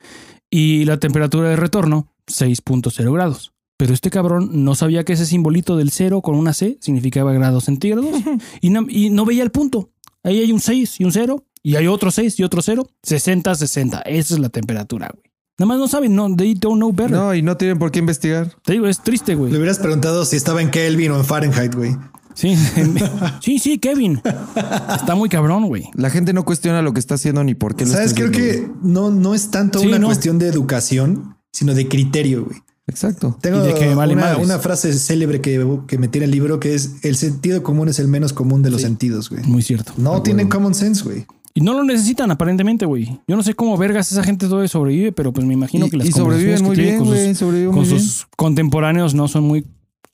Y la temperatura de retorno, 6.0 grados. Pero este cabrón no sabía que ese simbolito del cero con una C significaba grados centígrados. y, no, y no veía el punto. Ahí hay un 6 y un 0. Y hay otro 6 y otro 0. 60-60. Esa es la temperatura, güey. Nada más no saben, no, they don't know better. No, y no tienen por qué investigar. Te digo, es triste, güey. Le hubieras preguntado si estaba en Kelvin o en Fahrenheit, güey. Sí, sí, sí, Kevin. Está muy cabrón, güey. La gente no cuestiona lo que está haciendo ni por qué lo ¿Sabes? está Creo haciendo, que no, no es tanto Sí, una no. cuestión de educación, sino de criterio, güey. Exacto. Tengo Y de que vale una, una frase célebre que, que me tiene el libro que es el sentido común es el menos común de los sentidos, güey. Muy cierto. No tienen common sense, güey. Y no lo necesitan aparentemente, güey. Yo no sé cómo vergas esa gente todavía sobrevive, pero pues me imagino Y, que las y sobreviven muy que bien, con güey. sus, Sobreviven con muy bien. sus contemporáneos no son muy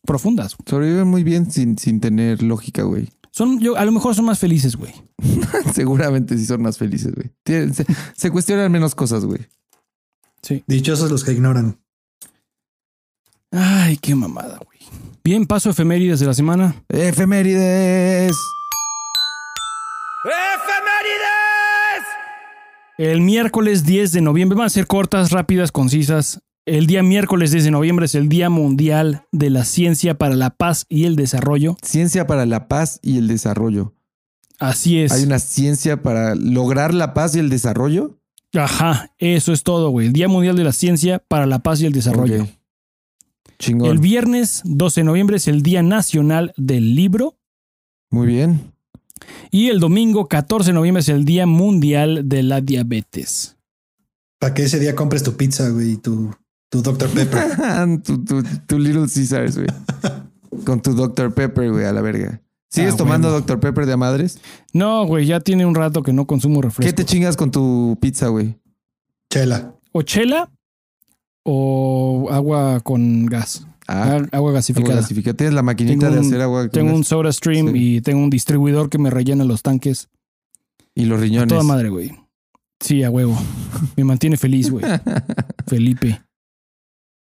profundas. Sobreviven muy bien sin, sin tener lógica, güey. Son, yo, a lo mejor son más felices, güey. Seguramente sí son más felices, güey. Se, se cuestionan menos cosas, güey. Sí. Dichosos los que ignoran. Ay, qué mamada, güey. Bien, paso efemérides de la semana. Efemérides. ¡Efemérides! El miércoles 10 de noviembre, van a ser cortas, rápidas, concisas. El día miércoles 10 de noviembre es el Día Mundial de la Ciencia para la Paz y el Desarrollo. Ciencia para la paz y el desarrollo. Así es. Hay una ciencia para lograr la paz y el desarrollo. Ajá, eso es todo, güey. El Día Mundial de la Ciencia para la Paz y el Desarrollo. Chingón. El viernes 12 de noviembre es el Día Nacional del Libro. Muy bien. Y el domingo 14 de noviembre es el Día Mundial de la Diabetes. Para que ese día compres tu pizza, güey, y tu, tu Dr. Pepper. tu, tu- tu Little Caesars, güey. Con tu Dr. Pepper, güey, a la verga. ¿Sigues Ah, tomando huevo. Dr. Pepper de a madres? No, güey, ya tiene un rato que no consumo refresco. ¿Qué te chingas con tu pizza, güey? Chela. o chela o agua con gas. Ah, Agua agua gasificada. gasificada. Tienes la maquinita de hacer agua Tengo un? Soda Stream Sí. y tengo un distribuidor que me rellena los tanques. y los riñones. Toda madre, güey. Sí, a huevo. Me mantiene feliz, güey. Felipe.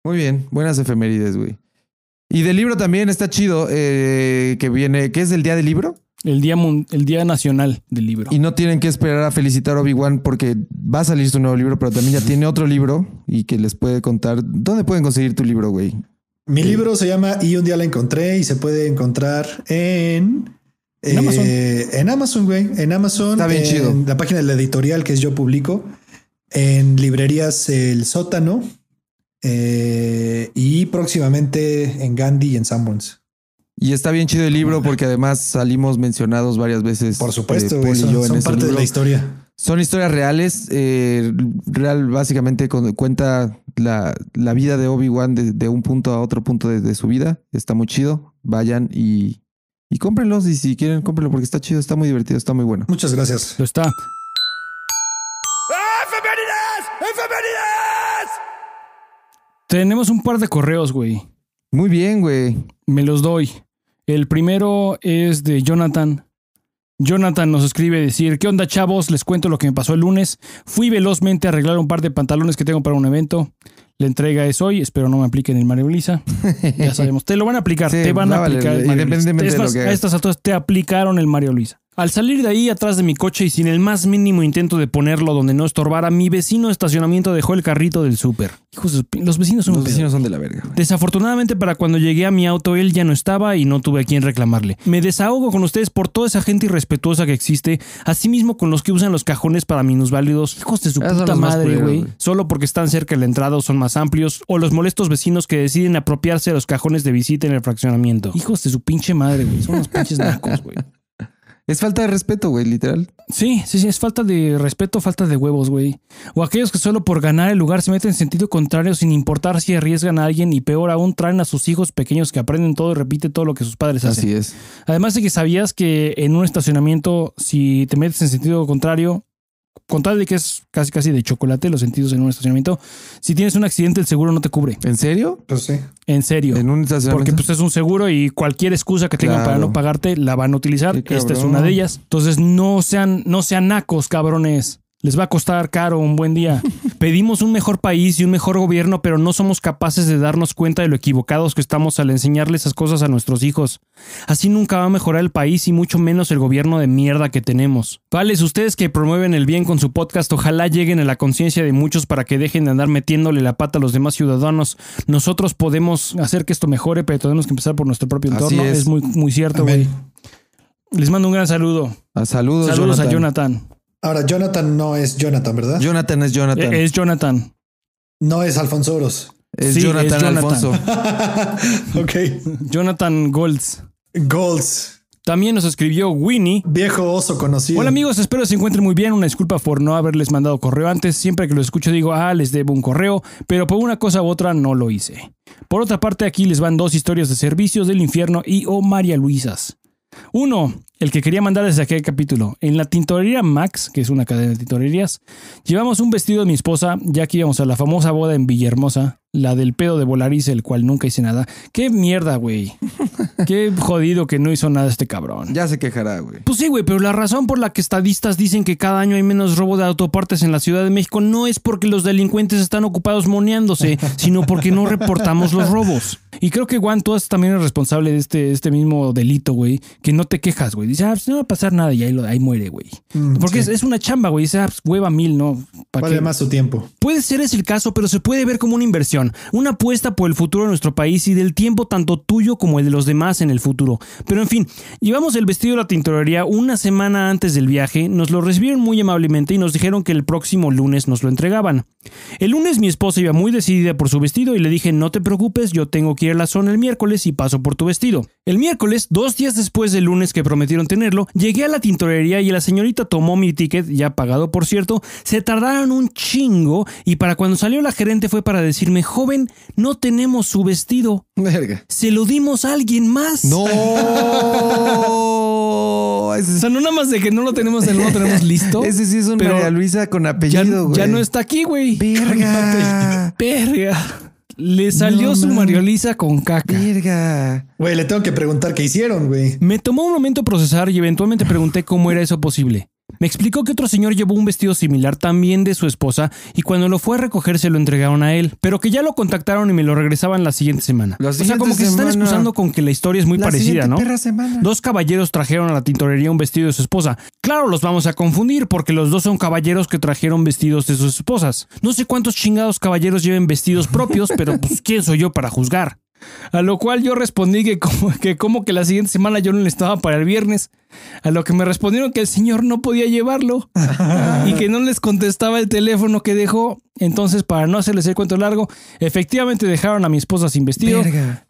Muy bien, buenas efemérides, güey. Y del libro también está chido, eh, que viene, ¿qué es el día del libro? El día, el día nacional del libro. Y no tienen que esperar a felicitar a Obi-Wan porque va a salir su nuevo libro, pero también ya tiene otro libro y que les puede contar. ¿Dónde pueden conseguir tu libro, güey? Mi Sí. libro se llama Y un día la encontré y se puede encontrar en... En Amazon. eh, En Amazon, güey. En Amazon. Está bien en chido. La página de la editorial que es Yo Publico. En librerías El Sótano. eh, y próximamente en Gandhi y en Sanborns. Y está bien chido el libro porque además salimos mencionados varias veces. Por supuesto, eh, y Son, yo en son ese parte de la historia. Son historias reales. eh, real, básicamente cuenta la, la vida de Obi-Wan de, de un punto a otro punto de, de su vida. Está muy chido. Vayan y, y cómprenlos. Y si quieren, cómprenlo porque está chido, está muy divertido, está muy bueno. Muchas gracias. Lo está. ¡Efemérides! ¡Efemérides! Tenemos un par de correos, güey. Muy bien, güey. Me los doy. El primero es de Jonathan. Jonathan nos escribe decir, ¿qué onda chavos? Les cuento lo que me pasó el lunes. Fui velozmente a arreglar un par de pantalones que tengo para un evento. La entrega es hoy, espero no me apliquen el Mario Lisa. Ya sabemos, te lo van a aplicar, Sí, te van va a aplicar el Mario Es de lo que a estas alturas te aplicaron el Mario Luisa. Al salir de ahí atrás de mi coche y sin el más mínimo intento de ponerlo donde no estorbara, mi vecino de estacionamiento dejó el carrito del súper. Hijos los vecinos son Los vecinos son de la verga. güey. Desafortunadamente para cuando llegué a mi auto él ya no estaba y no tuve a quien reclamarle. Me desahogo con ustedes por toda esa gente irrespetuosa que existe, asimismo con los que usan los cajones para minusválidos, hijos de su Esos son puta los más madre, culeros, güey. güey. Solo porque están cerca de la entrada o son más amplios, o los molestos vecinos que deciden apropiarse de los cajones de visita en el fraccionamiento. Hijos de su pinche madre, güey. Son unos pinches nacos, güey. Es falta de respeto, güey, literal. Sí, sí, sí, es falta de respeto, falta de huevos, güey. O aquellos que solo por ganar el lugar se meten en sentido contrario sin importar si arriesgan a alguien y peor aún traen a sus hijos pequeños que aprenden todo y repiten todo lo que sus padres hacen. Así es. Además de que sabías que en un estacionamiento, si te metes en sentido contrario, con tal de que es casi casi de chocolate los sentidos en un estacionamiento, si tienes un accidente el seguro no te cubre. ¿En serio? Pues sí. En serio. En un estacionamiento. Porque pues es un seguro y cualquier excusa que tengan Claro. para no pagarte la van a utilizar. Esta es una de ellas. Entonces no sean, no sean nacos, cabrones. Les va a costar caro un buen día. Pedimos un mejor país y un mejor gobierno, pero no somos capaces de darnos cuenta de lo equivocados que estamos al enseñarle esas cosas a nuestros hijos. Así nunca va a mejorar el país y mucho menos el gobierno de mierda que tenemos. Vales, ustedes que promueven el bien con su podcast, ojalá lleguen a la conciencia de muchos para que dejen de andar metiéndole la pata a los demás ciudadanos. Nosotros podemos hacer que esto mejore, pero tenemos que empezar por nuestro propio Así entorno. es. Es. muy, muy cierto, güey. Les mando un gran saludo. Ah, saludos, Saludos Jonathan. a Jonathan. Ahora, Jonathan no es Jonathan, ¿verdad? Jonathan es Jonathan. Es Jonathan. No es Alfonso Oros. es sí, Jonathan, es Jonathan. Alfonso. ok. Jonathan Golds. Golds. También nos escribió Winnie. Viejo oso conocido. Hola amigos, espero se encuentren muy bien. Una disculpa por no haberles mandado correo antes. Siempre que lo escucho digo, ah, les debo un correo, pero por una cosa u otra no lo hice. Por otra parte, aquí les van dos historias de servicios del infierno y o María Luisas. Uno, el que quería mandar desde aquel capítulo. En la tintorería Max, que es una cadena de tintorerías, llevamos un vestido de mi esposa, ya que íbamos a la famosa boda en Villahermosa, la del pedo de Volariz, el cual nunca hice nada. Qué mierda, güey. Qué jodido que no hizo nada este cabrón. Ya se quejará, güey. Pues sí, güey, pero la razón por la que estadistas dicen que cada año hay menos robo de autopartes en la Ciudad de México no es porque los delincuentes están ocupados moneándose, sino porque no reportamos los robos. Y creo que Juan, tú también eres responsable de este, este mismo delito, güey, que no te quejas, güey. Dice, ah, pues no va a pasar nada y ahí, lo- ahí muere, güey. Mm, Porque sí. es, es una chamba, güey. Dice, ah, pues hueva mil, ¿no? ¿Para Vale qué? más su tiempo. Puede ser ese el caso, pero se puede ver como una inversión, una apuesta por el futuro de nuestro país y del tiempo tanto tuyo como el de los demás en el futuro. Pero en fin, llevamos el vestido a la tintorería una semana antes del viaje, nos lo recibieron muy amablemente y nos dijeron que el próximo lunes nos lo entregaban. El lunes mi esposa iba muy decidida por su vestido y le dije, no te preocupes, yo tengo que ir a la zona el miércoles y paso por tu vestido. El miércoles, dos días después del lunes que prometieron tenerlo, llegué a la tintorería y la señorita tomó mi ticket, ya pagado por cierto, se tardaron un chingo y para cuando salió la gerente fue para decirme, joven, no tenemos su vestido, Verga. se lo dimos a alguien más. No. O sea, no nada más de que no lo tenemos, no lo tenemos listo. ese sí es un María Luisa con apellido, güey. ya no está aquí, güey. Verga. Verga. Le salió No, su. Mariolisa con caca. Verga. Güey, le tengo que preguntar qué hicieron, güey. Me tomó un momento procesar y eventualmente pregunté cómo era eso posible. Me explicó que otro señor llevó un vestido similar también de su esposa y cuando lo fue a recoger se lo entregaron a él, pero que ya lo contactaron y me lo regresaban la siguiente semana. La o sea, como que se están excusando con que la historia es muy La parecida, ¿no? Dos caballeros trajeron a la tintorería un vestido de su esposa. Claro, los vamos a confundir porque los dos son caballeros que trajeron vestidos de sus esposas. No sé cuántos chingados caballeros lleven vestidos propios, pero pues quién soy yo para juzgar. A lo cual yo respondí que como, que como que la siguiente semana yo no le estaba para el viernes. A lo que me respondieron que el señor no podía llevarlo y que no les contestaba el teléfono que dejó. Entonces, para no hacerles el cuento largo, efectivamente dejaron a mi esposa sin vestido.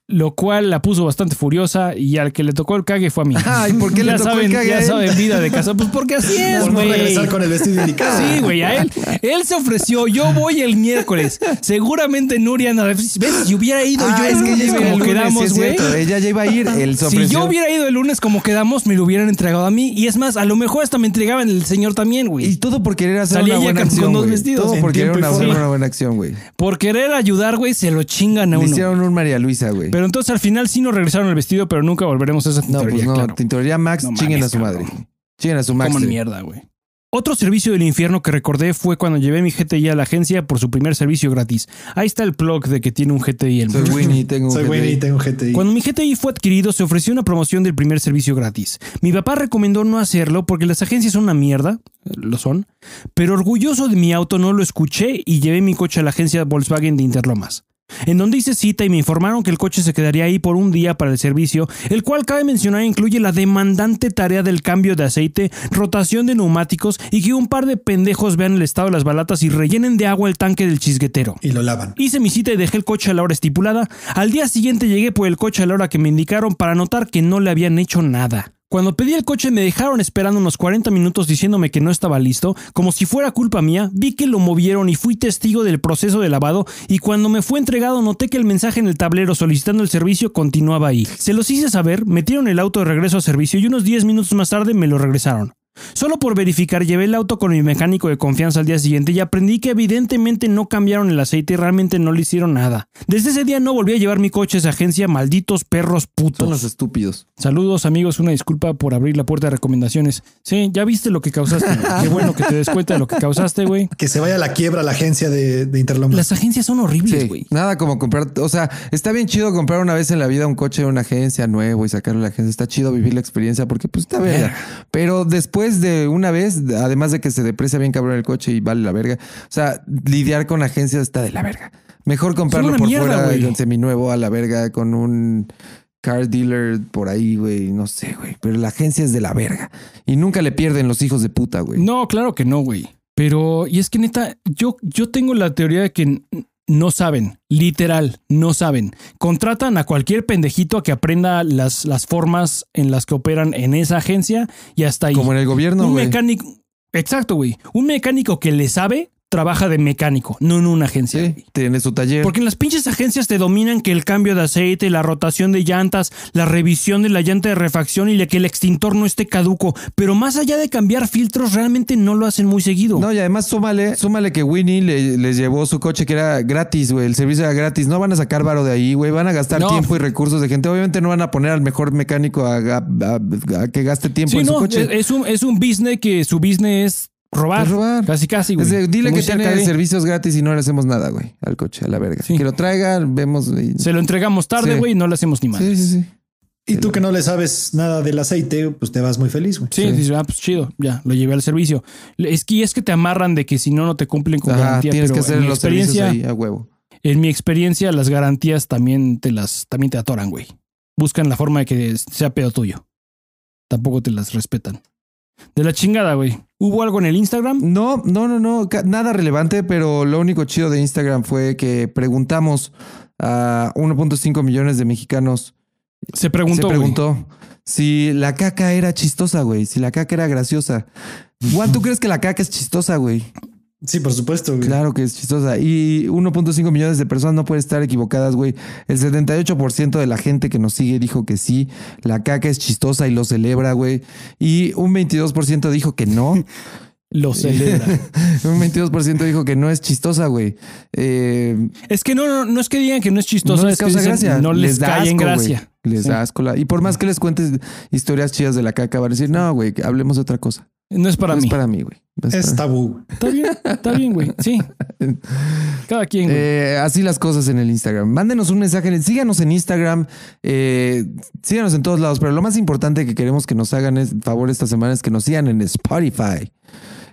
Lo cual la puso bastante furiosa y al que le tocó el cague fue a mí. Ay, ¿por qué le tocó el saben, cague a Ya saben, vida de casa. Pues porque así es, güey. regresar con el vestido indicado. Sí, güey, a él. Él se ofreció, yo voy el miércoles. Seguramente Nuria. ¿Ves? Si hubiera ido Ah, yo es el que ella lunes iba el como lunes, quedamos, güey. Ella ya iba a ir. Él se Si yo hubiera ido el lunes como quedamos, me lo hubieran entregado a mí. Y es más, a lo mejor hasta me entregaban el señor también, Y güey. todo por querer hacer Salía una buena acción. con dos vestidos. Todo por querer y una, hacer una buena acción, güey. Por querer ayudar, güey, se lo chingan a Le uno. hicieron un María Luisa, güey. Pero entonces al final sí nos regresaron el vestido, pero nunca volveremos a esa No, tintorería, pues no. claro. Tintorería Max, No chinguen a su madre. cabrón. Chinguen a su Max. Coman mierda, güey. Otro servicio del infierno que recordé fue cuando llevé mi GTI a la agencia por su primer servicio gratis. Ahí está el plug de que tiene un GTI el Soy. Winnie, tengo un Soy GTI. tengo GTI. Cuando mi GTI fue adquirido, se ofreció una promoción del primer servicio gratis. Mi papá recomendó no hacerlo porque las agencias son una mierda, eh, lo son, pero orgulloso de mi auto no lo escuché y llevé mi coche a la agencia Volkswagen de Interlomas. En donde hice cita y me informaron que el coche se quedaría ahí por un día para el servicio, el cual cabe mencionar incluye la demandante tarea del cambio de aceite, rotación de neumáticos y que un par de pendejos vean el estado de las balatas y rellenen de agua el tanque del chisguetero. Y lo lavan. Hice mi cita y dejé el coche a la hora estipulada. Al día siguiente llegué por el coche a la hora que me indicaron para notar que no le habían hecho nada. Cuando pedí el coche me dejaron esperando unos 40 minutos diciéndome que no estaba listo, como si fuera culpa mía, vi que lo movieron y fui testigo del proceso de lavado y cuando me fue entregado noté que el mensaje en el tablero solicitando el servicio continuaba ahí. Se los hice saber, metieron el auto de regreso a servicio y unos 10 minutos más tarde me lo regresaron. Solo por verificar llevé el auto con mi mecánico de confianza al día siguiente y aprendí que evidentemente no cambiaron el aceite y realmente no le hicieron nada. Desde ese día no volví a llevar mi coche a esa agencia, malditos perros putos. Son los estúpidos. Saludos amigos, una disculpa por abrir la puerta de recomendaciones. Sí, ya viste lo que causaste. Qué bueno que te des cuenta de lo que causaste, güey. Que se vaya a la quiebra la agencia de, de Interlomas. Las agencias son horribles, Sí, güey. nada como comprar, o sea, está bien chido comprar una vez en la vida un coche de una agencia nuevo y sacarlo a la agencia. Está chido vivir la experiencia porque pues está verga. Pero después de una vez, además de que se deprecia bien cabrón el coche y vale la verga, o sea, lidiar con agencias está de la verga. Mejor comprarlo por mierda, fuera güey. con seminuevo a la verga con un car dealer por ahí, güey, no sé, güey, pero la agencia es de la verga y nunca le pierden los hijos de puta, güey. No, claro que no, güey. Pero, y es que neta, yo, yo tengo la teoría de que no saben, literal, no saben. Contratan a cualquier pendejito a que aprenda las, las formas en las que operan en esa agencia y hasta ahí. Como en el gobierno, un mecánico, exacto, güey. Un mecánico que le sabe, trabaja de mecánico, no en una agencia. Sí, tiene su taller. Porque en las pinches agencias te dominan que el cambio de aceite, la rotación de llantas, la revisión de la llanta de refacción y la que el extintor no esté caduco. Pero más allá de cambiar filtros, realmente no lo hacen muy seguido. No, y además súmale, súmale que Winnie le- les llevó su coche que era gratis, güey. El servicio era gratis. No van a sacar varo de ahí, güey. Van a gastar No. tiempo y recursos de gente. Obviamente no van a poner al mejor mecánico a, a- a- a que gaste tiempo Sí, en su no, coche. es, es un, es un business que su business es robar. Robar. Casi, casi, güey. Dile Muy que tiene de- servicios gratis y no le hacemos nada, güey, al coche, a la verga. Sí. Que lo traigan, vemos. y- Se lo entregamos tarde, Sí. güey, y no le hacemos ni mal. Sí, sí, sí. Y tú que no le sabes nada del aceite, pues te vas muy feliz, güey. Sí, Sí. dices, ah, pues chido, ya, lo llevé al servicio. Es que, es que te amarran de que si no, no te cumplen con Ajá, garantía. tienes pero que hacer en mi los servicios experiencia, ahí a huevo. en mi experiencia, las garantías también te las, también te atoran, güey. Buscan la forma de que sea pedo tuyo. Tampoco te las respetan. De la chingada, güey. ¿Hubo algo en el Instagram? No, no, no, no, nada relevante, pero lo único chido de Instagram fue que preguntamos a 1.5 millones de mexicanos Se preguntó, se güey. preguntó si la caca era chistosa, güey. Si la caca era graciosa. Juan, ¿tú crees que la caca es chistosa, güey? Sí, por supuesto, güey. Claro que es chistosa. Y 1.5 millones de personas no pueden estar equivocadas, güey. El 78% de la gente que nos sigue dijo que sí, la caca es chistosa y lo celebra, güey. Y un 22% dijo que no. Lo celebra. un 22% dijo que no es chistosa, güey. Eh, es que no, no, no es que digan que no es chistoso, no les es que causa dicen, gracia. no les, da cae en gracia. güey. Les Sí. da asco. la- Y por más que les cuentes historias chidas de la caca, van a decir, no, güey, hablemos de otra cosa. No es para no mí. es para mí, güey. No es Es para- tabú. Está bien, está bien, güey. Sí. Cada quien, güey. Eh, así las cosas en el Instagram. Mándenos un mensaje, en el- síganos en Instagram, eh, síganos en todos lados, pero lo más importante que queremos que nos hagan es favor esta semana es que nos sigan en Spotify.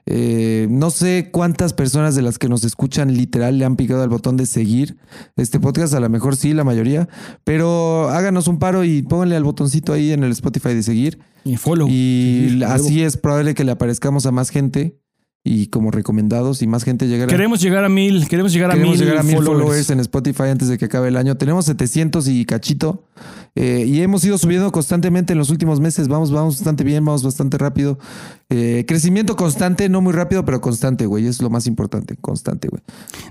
Eh, no sé cuántas personas de las que nos escuchan literal le han picado al botón de seguir este podcast, a lo mejor sí, la mayoría, pero háganos un paro y pónganle al botoncito ahí en el Spotify de seguir. Y follow. Y así es probable que le aparezcamos a más gente y como recomendados y más gente llegará. Queremos llegar a mil, queremos llegar a Queremos mil llegar a mil followers. followers. en Spotify antes de que acabe el año. Tenemos 700 y cachito. eh, y hemos ido subiendo constantemente en los últimos meses. Vamos, vamos bastante bien, vamos bastante rápido. Eh, crecimiento constante, no muy rápido, pero constante, güey. Es lo más importante, constante, güey.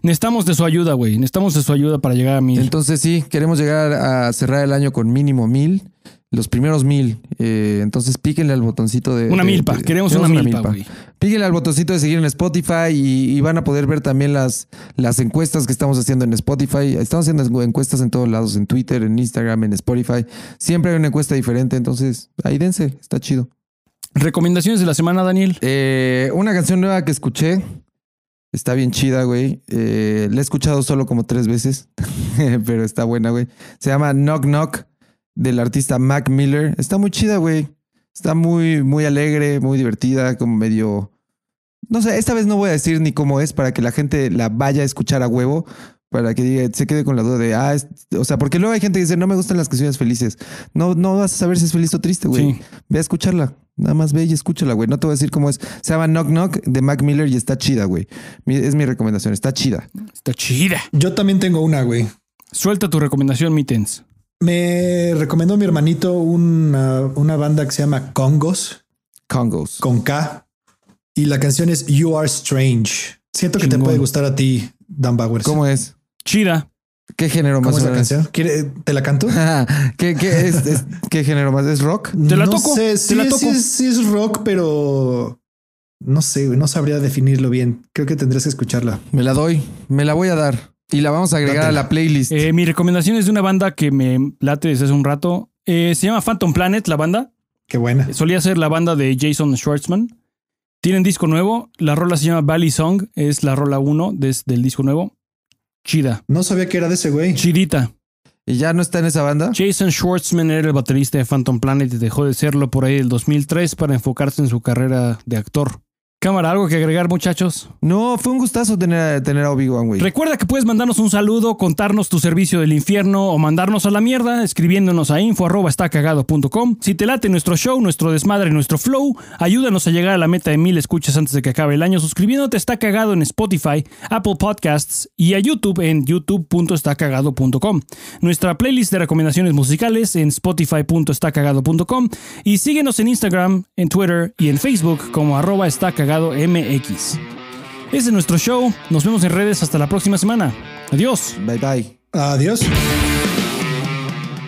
Necesitamos de su ayuda, güey. Necesitamos de su ayuda para llegar a mil. Entonces sí, queremos llegar a cerrar el año con mínimo mil. Los primeros mil. Eh, entonces píquenle al botoncito de... una de- milpa. de- Queremos una milpa. Píquenle al botoncito de seguir en Spotify y, y van a poder ver también las, las encuestas que estamos haciendo en Spotify. Estamos haciendo encuestas en todos lados, en Twitter, en Instagram, en Spotify. Siempre hay una encuesta diferente, entonces ahí dense, está chido. Recomendaciones de la semana, Daniel. Eh, una canción nueva que escuché. Está bien chida, güey. Eh, la he escuchado solo como tres veces, pero está buena, güey. Se llama Knock Knock del artista Mac Miller. Está muy chida, güey. Está muy, muy alegre, muy divertida, como medio... No sé, esta vez no voy a decir ni cómo es para que la gente la vaya a escuchar a huevo, para que diga- se quede con la duda de, ah, es- o sea, porque luego hay gente que dice, no me gustan las canciones felices. No, no vas a saber si es feliz o triste, güey. Sí. Ve a escucharla. Nada más ve y escúchala, güey. No te voy a decir cómo es. Se llama Knock Knock de Mac Miller y está chida, güey. Es mi recomendación. Está chida. Está chida. Yo también tengo una, güey. Suelta tu recomendación, Mittens. Me recomendó mi hermanito una, una banda que se llama Congos, Congos. con K. Y la canción es You Are Strange. Siento que te puede gustar a ti, Dan Bowers. ¿Cómo es? Chida. ¿Qué género ¿Cómo más es o la canción? ¿Quiere- ¿Te la canto? ¿Qué, qué, es, es- ¿Qué género más? ¿Es rock? Te la no toco, Sé, te sí, la sí toco. es- sí es rock, pero no sé, güey, no sabría definirlo bien. Creo que tendrías que escucharla. Me la doy. Me la voy a dar. Y la vamos a agregar Dátela. a la playlist. Eh, mi recomendación es de una banda que me late desde hace un rato. Eh, se llama Phantom Planet, la banda. Qué buena. Solía ser la banda de Jason Schwartzman. Tienen disco nuevo. La rola se llama Valley Song. Es la rola 1 del disco nuevo. Chida. No sabía que era de ese güey. Chidita. ¿Y ya no está en esa banda? Jason Schwartzman era el baterista de Phantom Planet y dejó de serlo por ahí el 2003 para enfocarse en su carrera de actor. Cámara, ¿algo que agregar, muchachos? No, fue un gustazo tener, tener a Obi-Wan, güey. Recuerda que puedes mandarnos un saludo, contarnos tu servicio del infierno o mandarnos a la mierda escribiéndonos a info@estacagado.com. Si te late nuestro show, nuestro desmadre, nuestro flow, ayúdanos a llegar a la meta de mil escuchas antes de que acabe el año suscribiéndote a Está Cagado en Spotify, Apple Podcasts y a YouTube en youtube.estacagado.com. Nuestra playlist de recomendaciones musicales en spotify.estacagado.com y síguenos en Instagram, en Twitter y en Facebook como arroba estacagadomx. Ese es nuestro show. Nos vemos en redes hasta la próxima semana. Adiós. Bye bye. Adiós.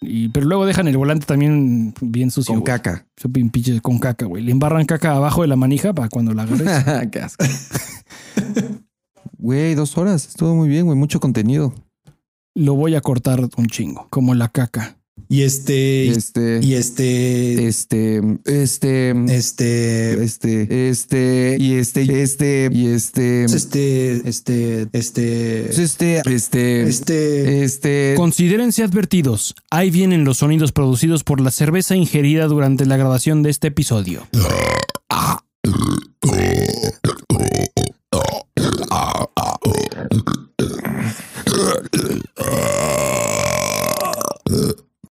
Y, pero luego dejan el volante también bien sucio. Con caca. Pinches con caca, güey. Le embarran caca abajo de la manija para cuando la agarres. Qué asco. Güey, dos horas. Estuvo muy bien, güey. Mucho contenido. Lo voy a cortar un chingo, como la caca. Y este, este, y este, este, este, este, este, este, y este, y este, y este, pues este, este, este, pues este, este, este, este. Considérense advertidos. Ahí vienen los sonidos producidos por la cerveza ingerida durante la grabación de este episodio.